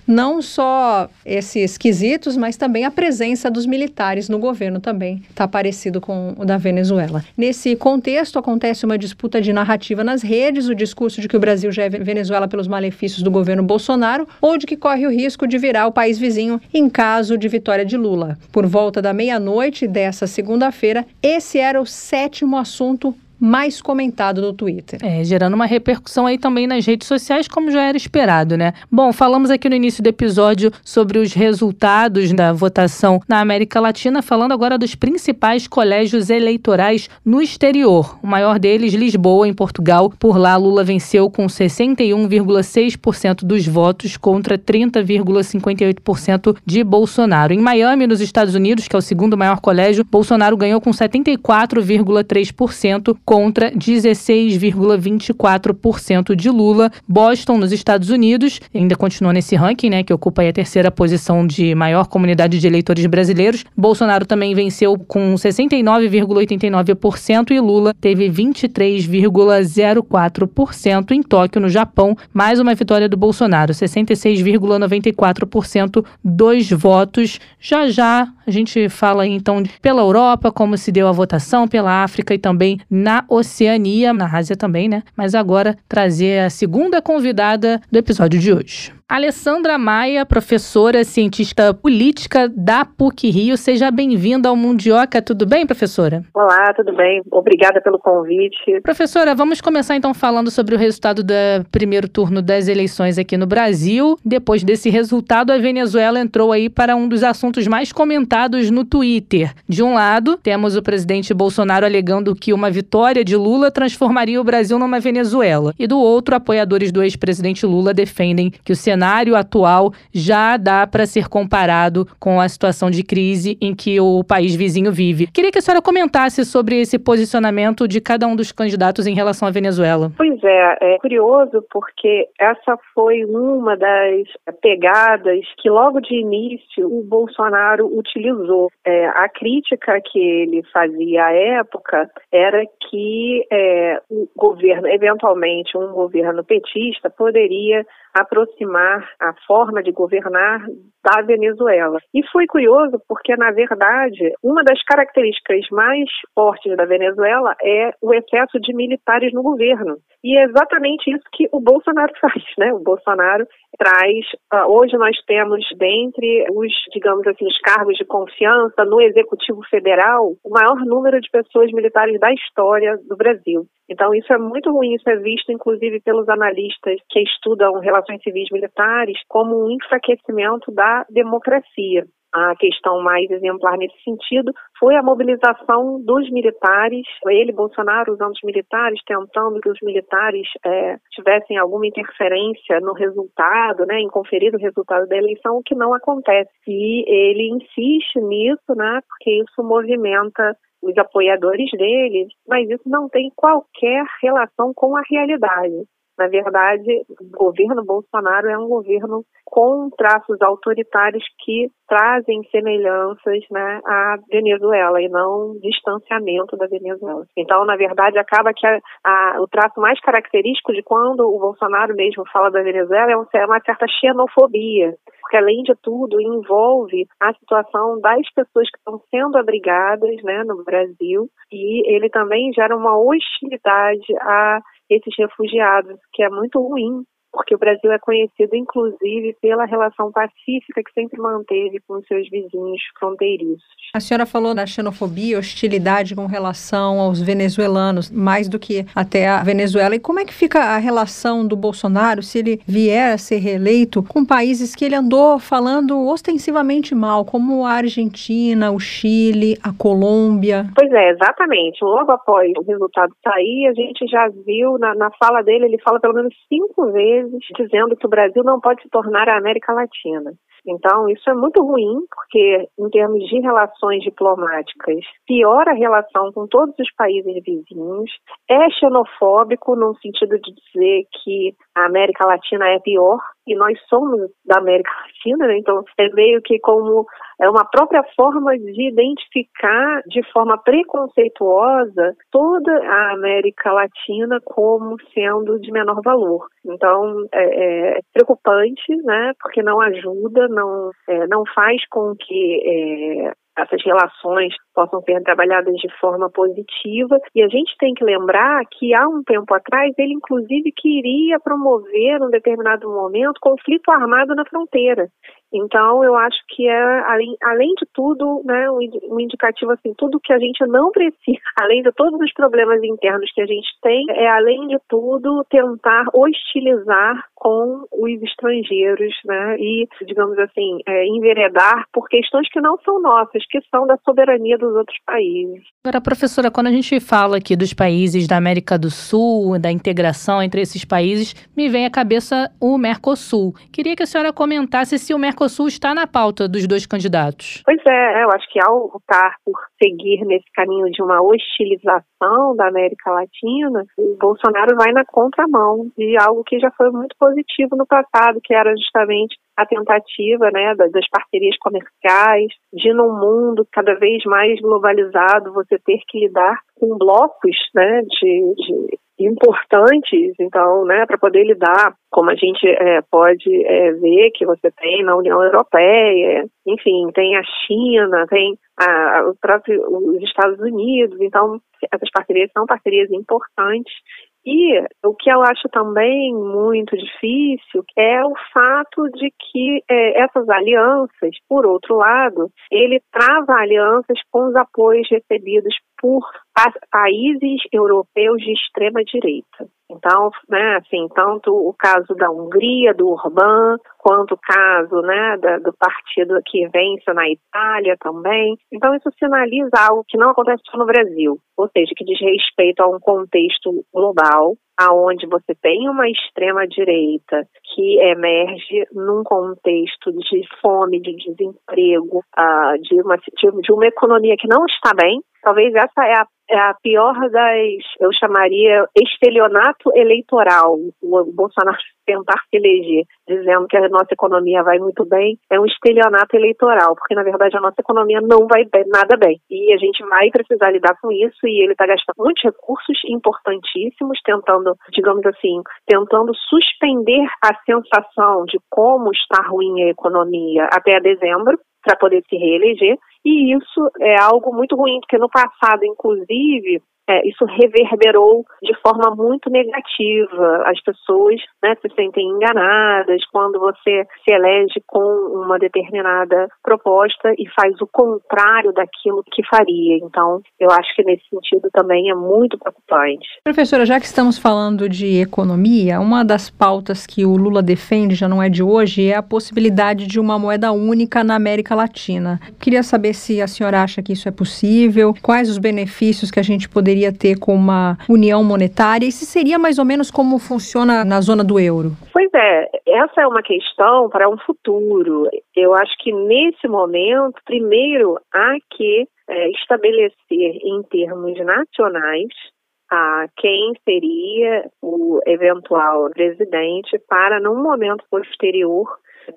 Não só esses quesitos, mas também a presença dos militares no governo também está parecido com o da Venezuela. Nesse contexto, acontece uma disputa de narrativa nas redes, o discurso de que o Brasil já é Venezuela pelos malefícios do governo Bolsonaro, ou de que corre o risco de virar o país vizinho em caso de vitória de Lula. Por volta da meia-noite dessa segunda-feira, esse era o sétimo assunto mais comentado no Twitter. É, gerando uma repercussão aí também nas redes sociais, como já era esperado, né? Bom, falamos aqui no início do episódio sobre os resultados da votação na América Latina, falando agora dos principais colégios eleitorais no exterior. O maior deles, Lisboa, em Portugal. Por lá, Lula venceu com 61,6% dos votos contra 30,58% de Bolsonaro. Em Miami, nos Estados Unidos, que é o segundo maior colégio, Bolsonaro ganhou com 74,3% contra 16,24% de Lula. Boston, nos Estados Unidos, ainda continua nesse ranking, né, que ocupa a terceira posição de maior comunidade de eleitores brasileiros. Bolsonaro também venceu com 69,89% e Lula teve 23,04% em Tóquio, no Japão. Mais uma vitória do Bolsonaro, 66,94% dos votos. Já já a gente fala então pela Europa, como se deu a votação, pela África e também na Oceania, na Ásia também, né? Mas agora trazer a segunda convidada do episódio de hoje. Alessandra Maia, professora, cientista política da PUC Rio. Seja bem-vinda ao Mundioca. Tudo bem, professora? Olá, tudo bem. Obrigada pelo convite. Professora, vamos começar então falando sobre o resultado do primeiro turno das eleições aqui no Brasil. Depois desse resultado, a Venezuela entrou aí para um dos assuntos mais comentados no Twitter. De um lado, temos o presidente Bolsonaro alegando que uma vitória de Lula transformaria o Brasil numa Venezuela. E do outro, apoiadores do ex-presidente Lula defendem que o cenário atual já dá para ser comparado com a situação de crise em que o país vizinho vive. Queria que a senhora comentasse sobre esse posicionamento de cada um dos candidatos em relação à Venezuela. Pois é, é curioso porque essa foi uma das pegadas que logo de início o Bolsonaro utilizou. É, a crítica que ele fazia à época era que é, o governo, eventualmente um governo petista, poderia aproximar a forma de governar da Venezuela. E foi curioso porque, na verdade, uma das características mais fortes da Venezuela é o excesso de militares no governo. E é exatamente isso que o Bolsonaro <laughs> faz, né? O Bolsonaro traz. Uh, hoje nós temos, dentre os, digamos assim, os cargos de confiança no Executivo Federal, o maior número de pessoas militares da história do Brasil. Então, isso é muito ruim, isso é visto, inclusive, pelos analistas que estudam relações civis militares, como um enfraquecimento da democracia. A questão mais exemplar nesse sentido foi a mobilização dos militares, ele, Bolsonaro, usando os militares, tentando que os militares é, tivessem alguma interferência no resultado, né, em conferir o resultado da eleição, o que não acontece. E ele insiste nisso, né, porque isso movimenta os apoiadores dele, mas isso não tem qualquer relação com a realidade. Na verdade, o governo Bolsonaro é um governo com traços autoritários que trazem semelhanças né, à Venezuela e não distanciamento da Venezuela. Então, na verdade, acaba que a, a, o traço mais característico de quando o Bolsonaro mesmo fala da Venezuela é, é uma certa xenofobia, porque além de tudo envolve a situação das pessoas que estão sendo abrigadas né, no Brasil e ele também gera uma hostilidade a esses refugiados, que é muito ruim porque o Brasil é conhecido, inclusive, pela relação pacífica que sempre manteve com seus vizinhos fronteiriços. A senhora falou da xenofobia, hostilidade com relação aos venezuelanos, mais do que até a Venezuela. E como é que fica a relação do Bolsonaro se ele vier a ser reeleito com países que ele andou falando ostensivamente mal, como a Argentina, o Chile, a Colômbia? Pois é, exatamente. Logo após o resultado sair, a gente já viu na, na fala dele, ele fala pelo menos cinco vezes vezes dizendo que o Brasil não pode se tornar a América Latina. Então, isso é muito ruim, porque, em termos de relações diplomáticas, piora a relação com todos os países vizinhos, é xenofóbico no sentido de dizer que a América Latina é pior, e nós somos da América Latina, né? então é meio que como é uma própria forma de identificar de forma preconceituosa toda a América Latina como sendo de menor valor. Então é, é preocupante, né? Porque não ajuda, não é, não faz com que é, essas relações possam ser trabalhadas de forma positiva. E a gente tem que lembrar que há um tempo atrás ele inclusive queria promover, num determinado momento, conflito armado na fronteira. Então, eu acho que é, além, além de tudo, né, um, indicativo assim, tudo que a gente não precisa, <laughs> além de todos os problemas internos que a gente tem, é, além de tudo, tentar hostilizar com os estrangeiros, né, e, digamos assim, é, enveredar por questões que não são nossas, que são da soberania dos outros países. Agora, professora, quando a gente fala aqui dos países da América do Sul, da integração entre esses países, me vem à cabeça o Mercosul. Queria que a senhora comentasse se o Mercosul está na pauta dos dois candidatos. Pois é, eu acho que ao optar por seguir nesse caminho de uma hostilização da América Latina, o Bolsonaro vai na contramão de algo que já foi muito positivo no passado, que era justamente a tentativa né, das parcerias comerciais, de num mundo cada vez mais globalizado você ter que lidar com blocos né, de, de importantes, então, né, para poder lidar, como a gente é, pode é, ver que você tem na União Europeia, enfim, tem a China, tem a, o próprio, os Estados Unidos, então essas parcerias são parcerias importantes. E o que eu acho também muito difícil é o fato de que é, essas alianças, por outro lado, ele trava alianças com os apoios recebidos por países europeus de extrema direita. Então, né, assim, tanto o caso da Hungria, do Orbán, quanto o caso, né, da, do partido que vence na Itália também. Então, isso sinaliza algo que não acontece só no Brasil, ou seja, que diz respeito a um contexto global, aonde você tem uma extrema direita que emerge num contexto de fome, de desemprego, uh, de, uma, de, de uma economia que não está bem. Talvez essa é a é a pior das, eu chamaria, estelionato eleitoral. O Bolsonaro <laughs> tentar se eleger dizendo que a nossa economia vai muito bem é um estelionato eleitoral, porque na verdade a nossa economia não vai bem, nada bem. E a gente vai precisar lidar com isso e ele está gastando muitos recursos importantíssimos tentando, digamos assim, tentando suspender a sensação de como está ruim a economia até dezembro para poder se reeleger. E isso é algo muito ruim, porque no passado, inclusive, é, isso reverberou de forma muito negativa. As pessoas né, se sentem enganadas quando você se elege com uma determinada proposta e faz o contrário daquilo que faria. Então, eu acho que nesse sentido também é muito preocupante. Professora, já que estamos falando de economia, uma das pautas que o Lula defende, já não é de hoje, é a possibilidade de uma moeda única na América Latina. Queria saber se a senhora acha que isso é possível, quais os benefícios que a gente poderia poderia ter com uma união monetária? E se seria mais ou menos como funciona na zona do euro? Pois é, essa é uma questão para um futuro. Eu acho que nesse momento, primeiro há que é, estabelecer em termos nacionais a quem seria o eventual presidente para, num momento posterior,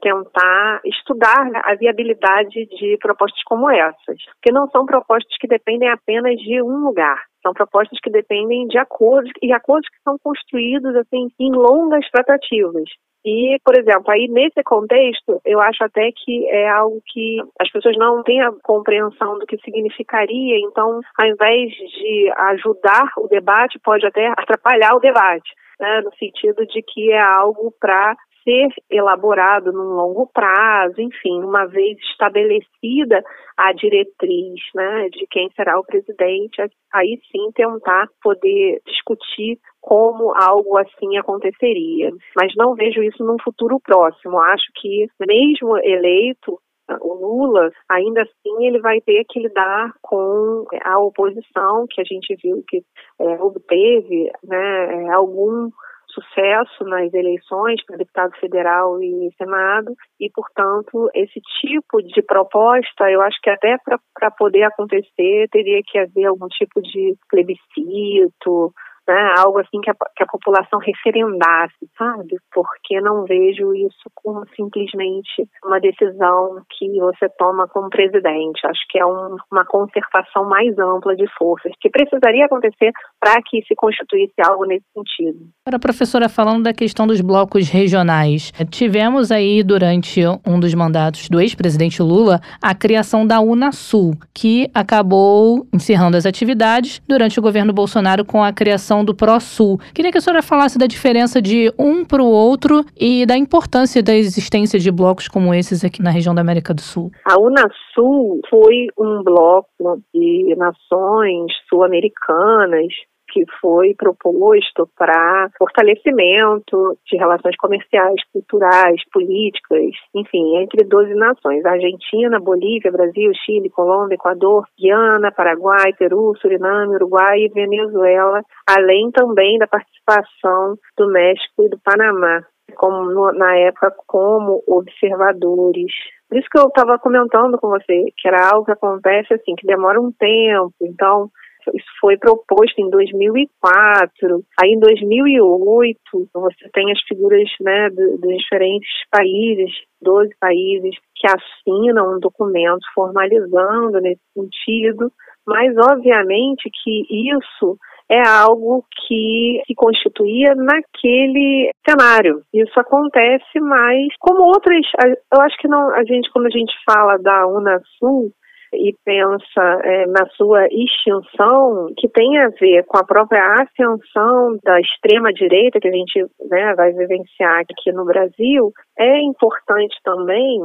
tentar estudar a viabilidade de propostas como essas, porque não são propostas que dependem apenas de um lugar. São propostas que dependem de acordos e acordos que são construídos assim em longas tratativas. E, por exemplo, aí nesse contexto, eu acho até que é algo que as pessoas não têm a compreensão do que significaria, então, ao invés de ajudar o debate, pode até atrapalhar o debate. Né, no sentido de que é algo para ser elaborado num longo prazo, enfim, uma vez estabelecida a diretriz né, de quem será o presidente, aí sim tentar poder discutir como algo assim aconteceria. Mas não vejo isso num futuro próximo. Acho que, mesmo eleito, o Lula, ainda assim, ele vai ter que lidar com a oposição, que a gente viu que é, obteve né, algum sucesso nas eleições para deputado federal e senado e, portanto, esse tipo de proposta, eu acho que até para poder acontecer teria que haver algum tipo de plebiscito, né, algo assim que a, que a população referendasse, sabe? Porque não vejo isso como simplesmente uma decisão que você toma como presidente. Acho que é um, uma concertação mais ampla de forças, que precisaria acontecer para que se constituísse algo nesse sentido. Agora, professora, falando da questão dos blocos regionais, tivemos aí durante um dos mandatos do ex-presidente Lula a criação da Unasul, que acabou encerrando as atividades durante o governo Bolsonaro com a criação ascensão do ProSul. Queria que a senhora falasse da diferença de um para o outro e da importância da existência de blocos como esses aqui na região da América do Sul. A Unasul foi um bloco de nações sul-americanas que foi proposto para fortalecimento de relações comerciais, culturais, políticas, enfim, entre 12 nações: Argentina, Bolívia, Brasil, Chile, Colômbia, Equador, Guiana, Paraguai, Peru, Suriname, Uruguai e Venezuela, além também da participação do México e do Panamá como no, na época como observadores. Por isso que eu estava comentando com você que era algo que acontece assim, que demora um tempo. Então, isso foi proposto em 2004. Aí, em 2008, você tem as figuras né, dos diferentes países, 12 países, que assinam um documento formalizando nesse sentido. Mas, obviamente, que isso é algo que se constituía naquele cenário. Isso acontece mais como outras. Eu acho que não, a gente, quando a gente fala da Unasul, e pensa é, na sua extinção, que tem a ver com a própria ascensão da extrema-direita que a gente né, vai vivenciar aqui no Brasil, é importante também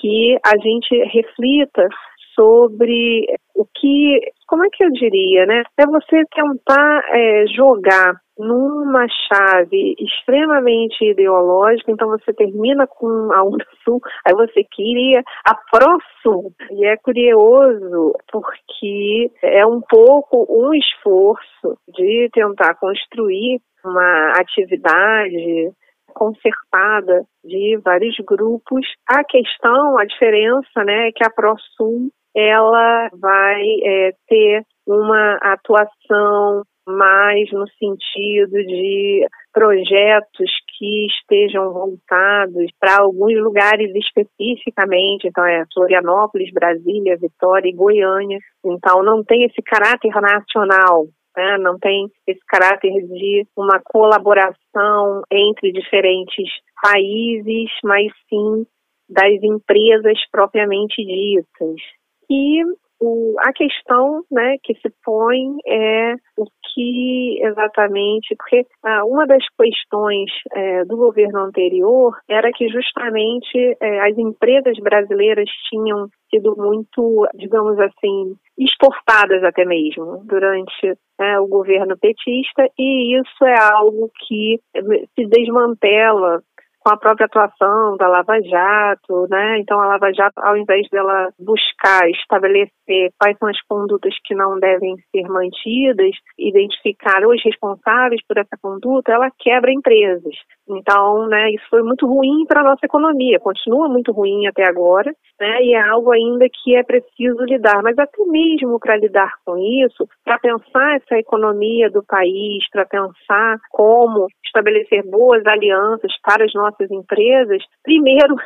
que a gente reflita sobre o que, como é que eu diria, né? É você tentar é, jogar numa chave extremamente ideológica, então você termina com a Unasul, aí você queria a ProSul. E é curioso porque é um pouco um esforço de tentar construir uma atividade concertada de vários grupos. A questão, a diferença, né, é que a ProSul ela vai é, ter uma atuação mais no sentido de projetos que estejam voltados para alguns lugares especificamente, então é Florianópolis, Brasília, Vitória e Goiânia. Então não tem esse caráter nacional, né? não tem esse caráter de uma colaboração entre diferentes países, mas sim das empresas propriamente ditas. E o, a questão né, que se põe é o que exatamente, porque ah, uma das questões é, do governo anterior era que justamente é, as empresas brasileiras tinham sido muito, digamos assim, exportadas até mesmo durante é, o governo petista e isso é algo que se desmantela com a própria atuação da Lava Jato, né? Então a Lava Jato, ao invés dela buscar estabelecer quais são as condutas que não devem ser mantidas, identificar os responsáveis por essa conduta, ela quebra empresas. Então, né, isso foi muito ruim para a nossa economia, continua muito ruim até agora, né? E é algo ainda que é preciso lidar, mas até mesmo para lidar com isso, para pensar essa economia do país, para pensar como estabelecer boas alianças para as nossas empresas, primeiro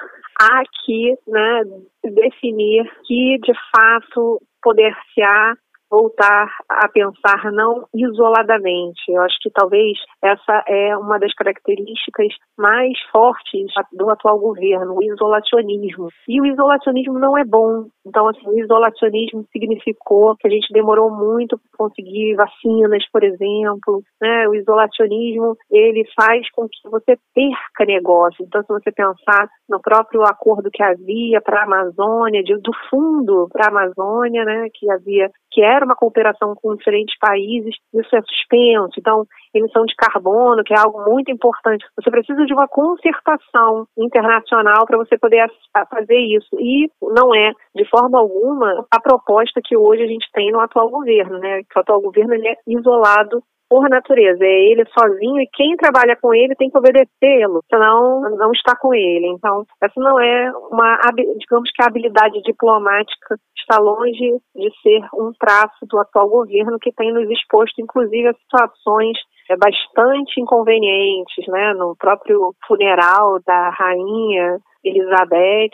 há que né, definir que, de fato, poder-se-á voltar a pensar não isoladamente. Eu acho que talvez essa é uma das características mais fortes do atual governo, o isolacionismo. E o isolacionismo não é bom. Então, assim, o isolacionismo significou que a gente demorou muito para conseguir vacinas, por exemplo. Né? O isolacionismo, ele faz com que você perca negócio. Então, se você pensar no próprio acordo que havia para a Amazônia, de, do fundo para a Amazônia, né, que havia, que era uma cooperação com diferentes países, isso é suspenso. Então, emissão de carbono, que é algo muito importante. Você precisa de uma concertação internacional para você poder fazer isso. E não é, de forma alguma, a proposta que hoje a gente tem no atual governo, né? Que o atual governo ele é isolado por natureza, é ele sozinho e quem trabalha com ele tem que obedecê-lo, senão não está com ele. Então, essa não é uma, digamos que a habilidade diplomática está longe de ser um traço do atual governo que tem nos exposto, inclusive, a situações é, bastante inconvenientes, né? No próprio funeral da rainha, Elizabeth,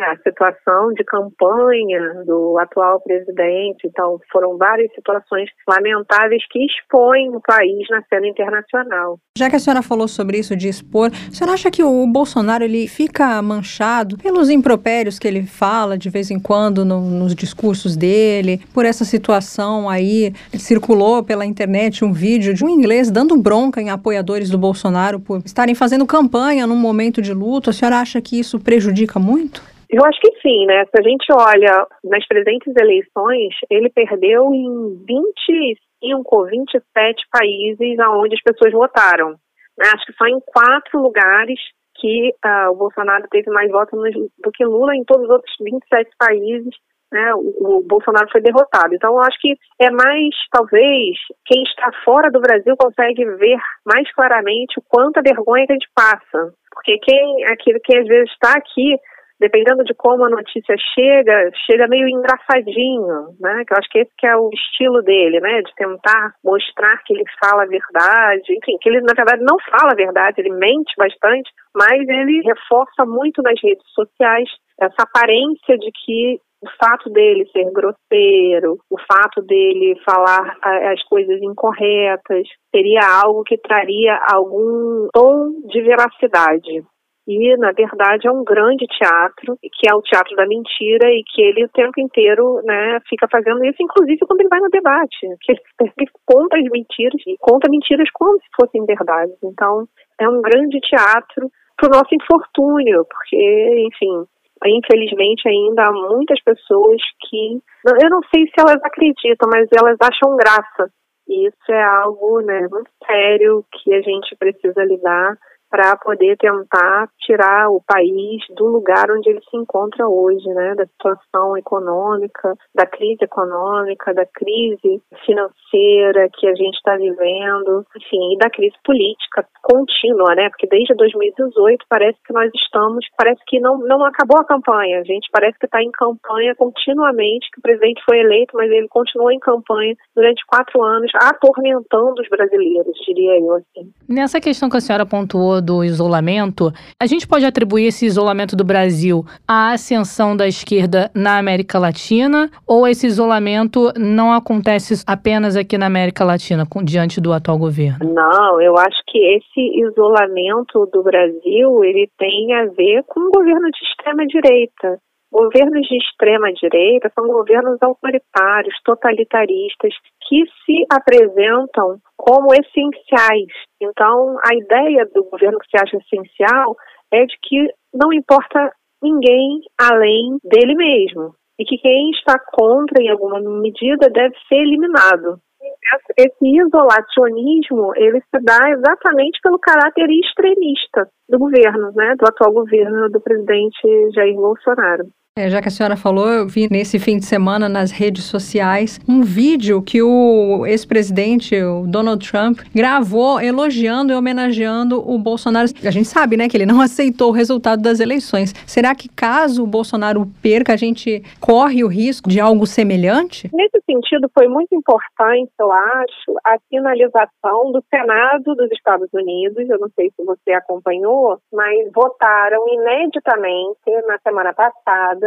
a situação de campanha do atual presidente. Então, foram várias situações lamentáveis que expõem o país na cena internacional. Já que a senhora falou sobre isso de expor, a senhora acha que o Bolsonaro ele fica manchado pelos impropérios que ele fala de vez em quando no, nos discursos dele, por essa situação aí? Circulou pela internet um vídeo de um inglês dando bronca em apoiadores do Bolsonaro por estarem fazendo campanha num momento de luto. A senhora acha que isso prejudica muito? Eu acho que sim, né? Se a gente olha nas presentes eleições, ele perdeu em 25 ou 27 países aonde as pessoas votaram. Né? Acho que só em quatro lugares que uh, o Bolsonaro teve mais votos do que Lula, em todos os outros 27 países né, o, o, Bolsonaro foi derrotado. Então, eu acho que é mais, talvez, quem está fora do Brasil consegue ver mais claramente o quanto a vergonha que a gente passa. Porque quem, aqui, quem às vezes está aqui, dependendo de como a notícia chega, chega meio engraçadinho, né? Que eu acho que esse que é o estilo dele, né? De tentar mostrar que ele fala a verdade, enfim, que ele na verdade não fala a verdade, ele mente bastante, mas ele reforça muito nas redes sociais essa aparência de que o fato dele ser grosseiro, o fato dele falar as coisas incorretas, seria algo que traria algum tom de veracidade. E, na verdade, é um grande teatro, que é o teatro da mentira, e que ele o tempo inteiro né, fica fazendo isso, inclusive quando ele vai no debate, que ele <laughs> conta as mentiras, e conta mentiras como se fossem verdades. Então, é um grande teatro para o nosso infortúnio, porque, enfim, infelizmente ainda há muitas pessoas que eu não sei se elas acreditam, mas elas acham graça. E isso é algo né, muito sério que a gente precisa lidar para poder tentar tirar o país do lugar onde ele se encontra hoje, né, da situação econômica, da crise econômica, da crise financeira que a gente está vivendo, enfim, e da crise política contínua, né, porque desde 2018 parece que nós estamos, parece que não, não acabou a campanha, a gente. Parece que está em campanha continuamente, que o presidente foi eleito, mas ele continuou em campanha durante quatro anos, atormentando os brasileiros, diria eu assim. Nessa questão que a senhora pontuou do isolamento, a gente pode atribuir esse isolamento do Brasil à ascensão da esquerda na América Latina ou esse isolamento não acontece apenas aqui na América Latina, diante do atual governo? Não, eu acho que esse isolamento do Brasil ele tem a ver com o governo de extrema direita. Governos de extrema direita são governos autoritários, totalitaristas, que se apresentam como essenciais. Então, a ideia do governo que se acha essencial é de que não importa ninguém além dele mesmo e que quem está contra em alguma medida deve ser eliminado. Esse isolacionismo ele se dá exatamente pelo caráter extremista do governo, né, do atual governo do presidente Jair Bolsonaro. É, já que a senhora falou, eu vi nesse fim de semana nas redes sociais um vídeo que o ex-presidente, o Donald Trump, gravou elogiando e homenageando o Bolsonaro. A gente sabe, né, que ele não <laughs> aceitou o resultado das eleições. Será que caso o Bolsonaro perca, a gente corre o risco de algo semelhante? Nesse sentido, foi muito importante, eu acho, a finalização do Senado dos Estados Unidos. Eu não sei se você acompanhou, mas votaram ineditamente na semana passada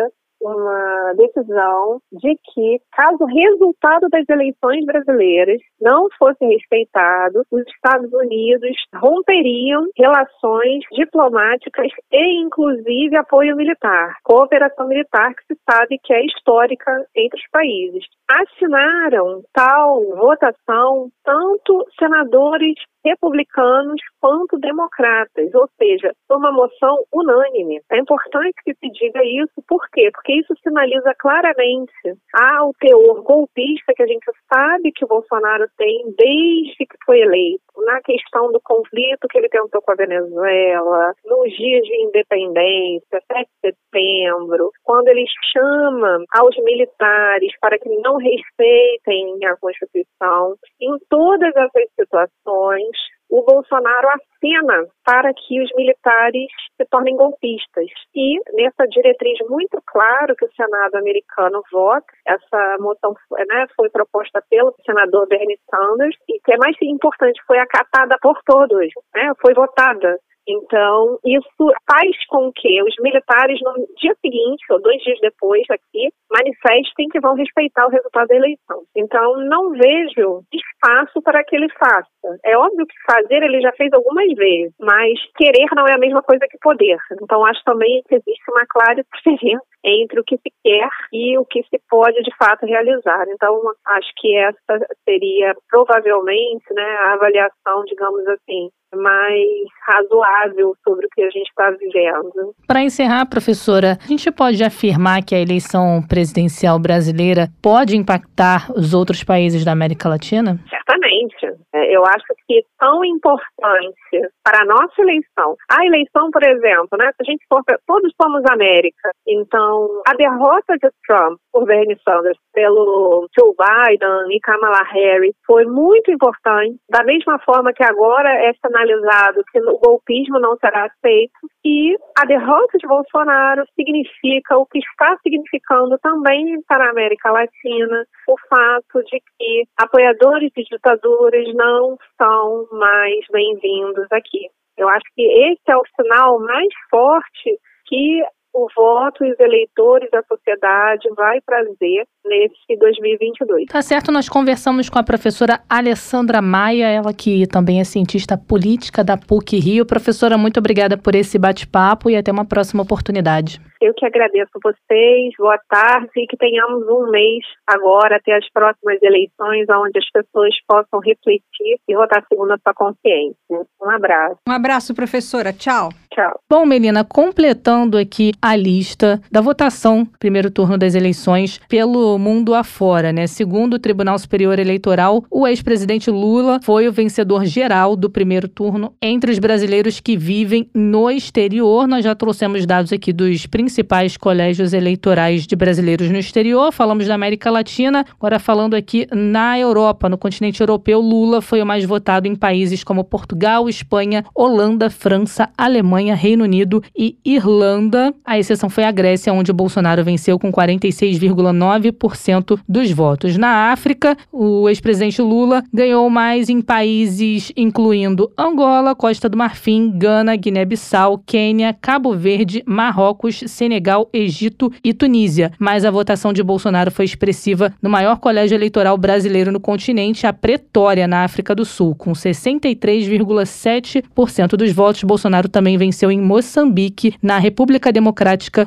uma decisão de que, caso o resultado das eleições brasileiras não fosse respeitado, os Estados Unidos romperiam relações diplomáticas e, inclusive, apoio militar, cooperação militar que se sabe que é histórica entre os países. Assinaram tal votação tanto senadores republicanos quanto democratas, ou seja, uma moção unânime. É importante que se diga isso, por quê? Porque isso sinaliza claramente ao teor golpista que a gente sabe que o Bolsonaro tem desde que foi eleito, na questão do conflito que ele tentou com a Venezuela, nos dias de independência, 7 de setembro, quando ele chama aos militares para que não respeitem a Constituição, em todas essas situações, o Bolsonaro acena para que os militares se tornem golpistas. E nessa diretriz muito claro que o Senado americano vota, essa moção né, foi proposta pelo senador Bernie Sanders e que é mais importante, foi acatada por todos, né, foi votada. Então, isso faz com que os militares, no dia seguinte, ou dois dias depois aqui, manifestem que vão respeitar o resultado da eleição. Então, não vejo espaço para que ele faça. É óbvio que fazer ele já fez algumas vezes, mas querer não é a mesma coisa que poder. Então, acho também que existe uma clara <laughs> diferença entre o que se quer e o que se pode de fato realizar. Então, acho que essa seria provavelmente né, a avaliação, digamos assim, mais razoável sobre o que a gente está vivendo. Para encerrar, professora, a gente pode afirmar que a eleição presidencial brasileira pode impactar os outros países da América Latina? Certamente. É, eu acho que tão importante para a nossa eleição, a eleição, por exemplo, né, se a gente for, todos somos América, então a derrota de Trump por Bernie Sanders pelo Joe Biden e Kamala Harris foi muito importante, da mesma forma que agora é sinalizado que o golpismo não será aceito e a derrota de Bolsonaro significa o que está significando também para a América Latina o fato de que apoiadores de ditaduras não são mais bem-vindos aqui. Eu acho que esse é o sinal mais forte que o voto e os eleitores da sociedade vai trazer nesse 2022. Tá certo, nós conversamos com a professora Alessandra Maia, ela que também é cientista política da PUC Rio. Professora, muito obrigada por esse bate-papo e até uma próxima oportunidade. Eu que agradeço vocês, boa tarde e que tenhamos um mês agora até as próximas eleições, onde as pessoas possam refletir e votar segundo a sua consciência. Um abraço. Um abraço, professora. Tchau. Tchau. Bom, Melina, completando aqui a lista da votação, primeiro turno das eleições, pelo mundo afora, né? Segundo o Tribunal Superior Eleitoral, o ex-presidente Lula foi o vencedor geral do primeiro turno entre os brasileiros que vivem no exterior. Nós já trouxemos dados aqui dos principais colégios eleitorais de brasileiros no exterior, falamos da América Latina, agora falando aqui na Europa, no continente europeu, Lula foi o mais votado em países como Portugal, Espanha, Holanda, França, Alemanha, Reino Unido e Irlanda. A exceção foi a Grécia, onde Bolsonaro venceu com 46,9% dos votos. Na África, o ex-presidente Lula ganhou mais em países incluindo Angola, Costa do Marfim, Gana, Guiné-Bissau, Quênia, Cabo Verde, Marrocos, Senegal, Egito e Tunísia. Mas a votação de Bolsonaro foi expressiva no maior colégio eleitoral brasileiro no continente, a Pretória, na África do Sul. Com 63,7% dos votos, Bolsonaro também venceu em Moçambique, na República Democrática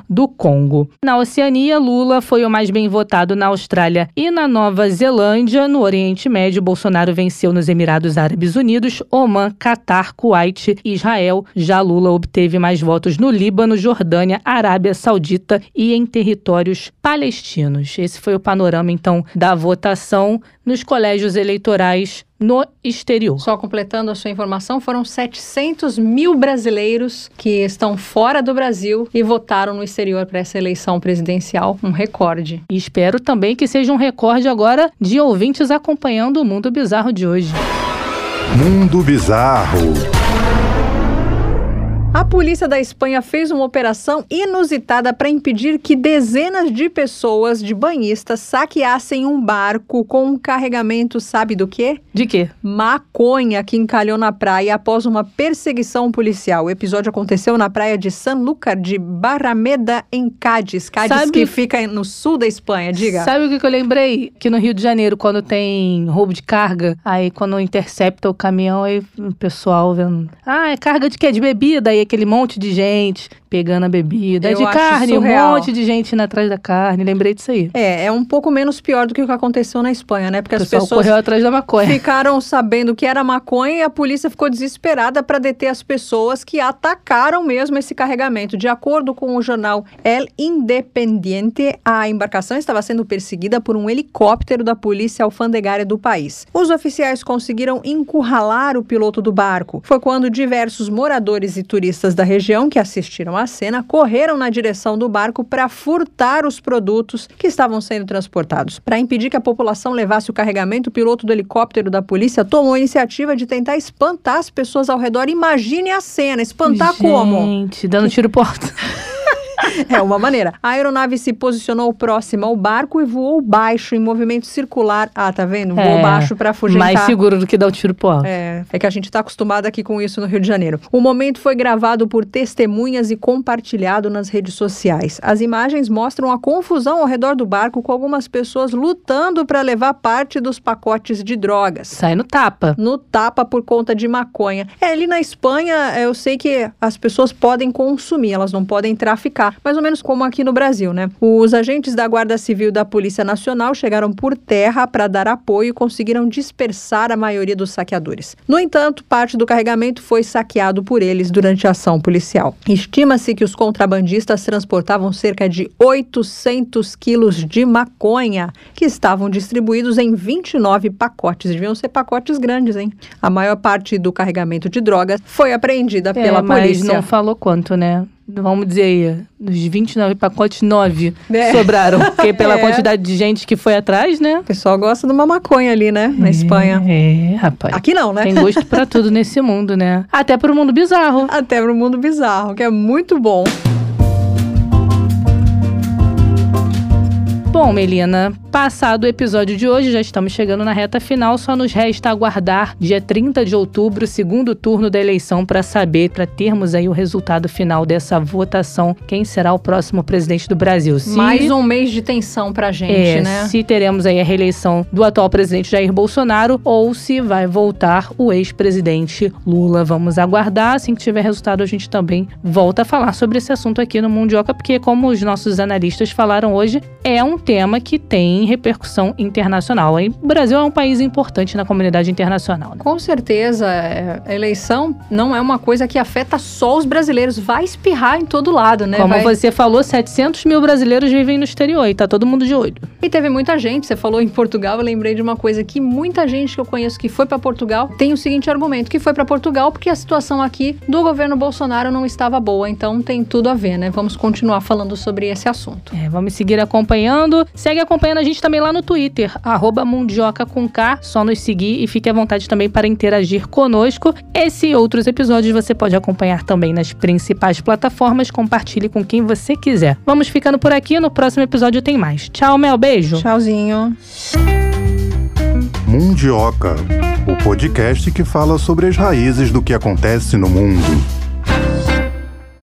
do Congo. Na Oceania, Lula foi o mais bem votado na Austrália e na Nova Zelândia. No Oriente Médio, Bolsonaro venceu nos Emirados Árabes Unidos, Oman, Catar, Kuwait e Israel. Já Lula obteve mais votos no Líbano, Jordânia, Arábia Saudita e em territórios palestinos. Esse foi o panorama, então, da votação nos colégios eleitorais no exterior. Só completando a sua informação, foram 700 mil brasileiros que estão fora do Brasil e votaram no exterior para essa eleição presidencial, um recorde. E espero também que seja um recorde agora de ouvintes acompanhando o Mundo Bizarro de hoje. Mundo Bizarro. A polícia da Espanha fez uma operação inusitada para impedir que dezenas de pessoas de banhistas saqueassem um barco com um carregamento, sabe do quê? De quê? Maconha que encalhou na praia após uma perseguição policial. O episódio aconteceu na praia de Sanlúcar de Barrameda, em Cádiz. Cádiz Sabe- que fica no sul da Espanha, diga. Sabe o que eu lembrei? Que no Rio de Janeiro, quando tem roubo de carga, aí quando intercepta o caminhão, aí o pessoal vendo. Ah, é carga de quê? De bebida. Aí aquele monte de gente pegando a bebida. É de carne, surreal. um monte de gente indo atrás da carne. Lembrei disso aí. É, é um pouco menos pior do que o que aconteceu na Espanha, né? Porque as pessoas correu atrás da maconha. ficaram sabendo que era maconha e a polícia ficou desesperada para deter as pessoas que atacaram mesmo esse carregamento. De acordo com o jornal El Independiente, a embarcação estava sendo perseguida por um helicóptero da polícia alfandegária do país. Os oficiais conseguiram encurralar o piloto do barco. Foi quando diversos moradores e turistas contrabandistas da região que assistiram à cena correram na direção do barco para furtar os produtos que estavam sendo transportados. Para impedir que a população levasse o carregamento, o piloto do helicóptero da polícia tomou a iniciativa de tentar espantar as pessoas ao redor. Imagine a cena, espantar Gente, como? Gente, dando tiro porta. <laughs> É uma maneira. A aeronave se posicionou próxima ao barco e voou baixo em movimento circular. Ah, tá vendo? Voou É, baixo para fugir. Mais seguro do que dar o tiro porta. É, é que a gente está acostumado aqui com isso no Rio de Janeiro. O momento foi gravado por testemunhas e compartilhado nas redes sociais. As imagens mostram a confusão ao redor do barco com algumas pessoas lutando para levar parte dos pacotes de drogas. Sai no tapa. No tapa por conta de maconha. É, ali na Espanha, eu sei que as pessoas podem consumir, elas não podem traficar. Mais ou menos como aqui no Brasil, né? Os agentes da Guarda Civil da Polícia Nacional chegaram por terra para dar apoio e conseguiram dispersar a maioria dos saqueadores. No entanto, parte do carregamento foi saqueado por eles durante a ação policial. Estima-se que os contrabandistas transportavam cerca de 800 quilos de maconha, que estavam distribuídos em 29 pacotes. Deviam ser pacotes grandes, hein? A maior parte do carregamento de drogas foi apreendida pela é, mas polícia. não falou quanto, né? Vamos dizer aí, dos 29 pacotes, 9 É. sobraram. <laughs> Porque pela É. quantidade de gente que foi atrás, né? O pessoal gosta de uma maconha ali, né? Na Espanha. É, rapaz. Aqui não, né? Tem gosto pra tudo nesse mundo, né? Até pro mundo bizarro. Até pro mundo bizarro, que é muito bom. Bom, Melina, passado o episódio de hoje, já estamos chegando na reta final, só nos resta aguardar dia 30 de outubro, segundo turno da eleição, para saber, para termos aí o resultado final dessa votação, quem será o próximo presidente do Brasil. Se, Mais um mês de tensão pra gente, é, né? se teremos aí a reeleição do atual presidente Jair Bolsonaro ou se vai voltar o ex-presidente Lula. Vamos aguardar. Assim que tiver resultado, a gente também volta a falar sobre esse assunto aqui no Mundioca, porque, como os nossos analistas falaram hoje, é um tema que tem repercussão internacional. E o Brasil é um país importante na comunidade internacional. né? Com certeza, é, a eleição não é uma coisa que afeta só os brasileiros, vai espirrar em todo lado, né? Como Vai- você falou, 700 mil brasileiros vivem no exterior e tá todo mundo de olho. E teve muita gente, você falou em Portugal, eu lembrei de uma coisa que muita gente que eu conheço que foi pra Portugal tem o seguinte argumento, que foi pra Portugal porque a situação aqui do governo Bolsonaro não estava boa, então tem tudo a ver, né? Vamos continuar falando sobre esse assunto. É, vamos seguir acompanhando. Segue acompanhando a gente também lá no Twitter, arroba Mundioca com K. Só nos seguir e fique à vontade também para interagir conosco. Esse e outros episódios você pode acompanhar também nas principais plataformas. Compartilhe com quem você quiser. Vamos ficando por aqui. No próximo episódio tem mais. Tchau, Mel. Beijo. Tchauzinho. Mundioca, o podcast que fala sobre as raízes do que acontece no mundo.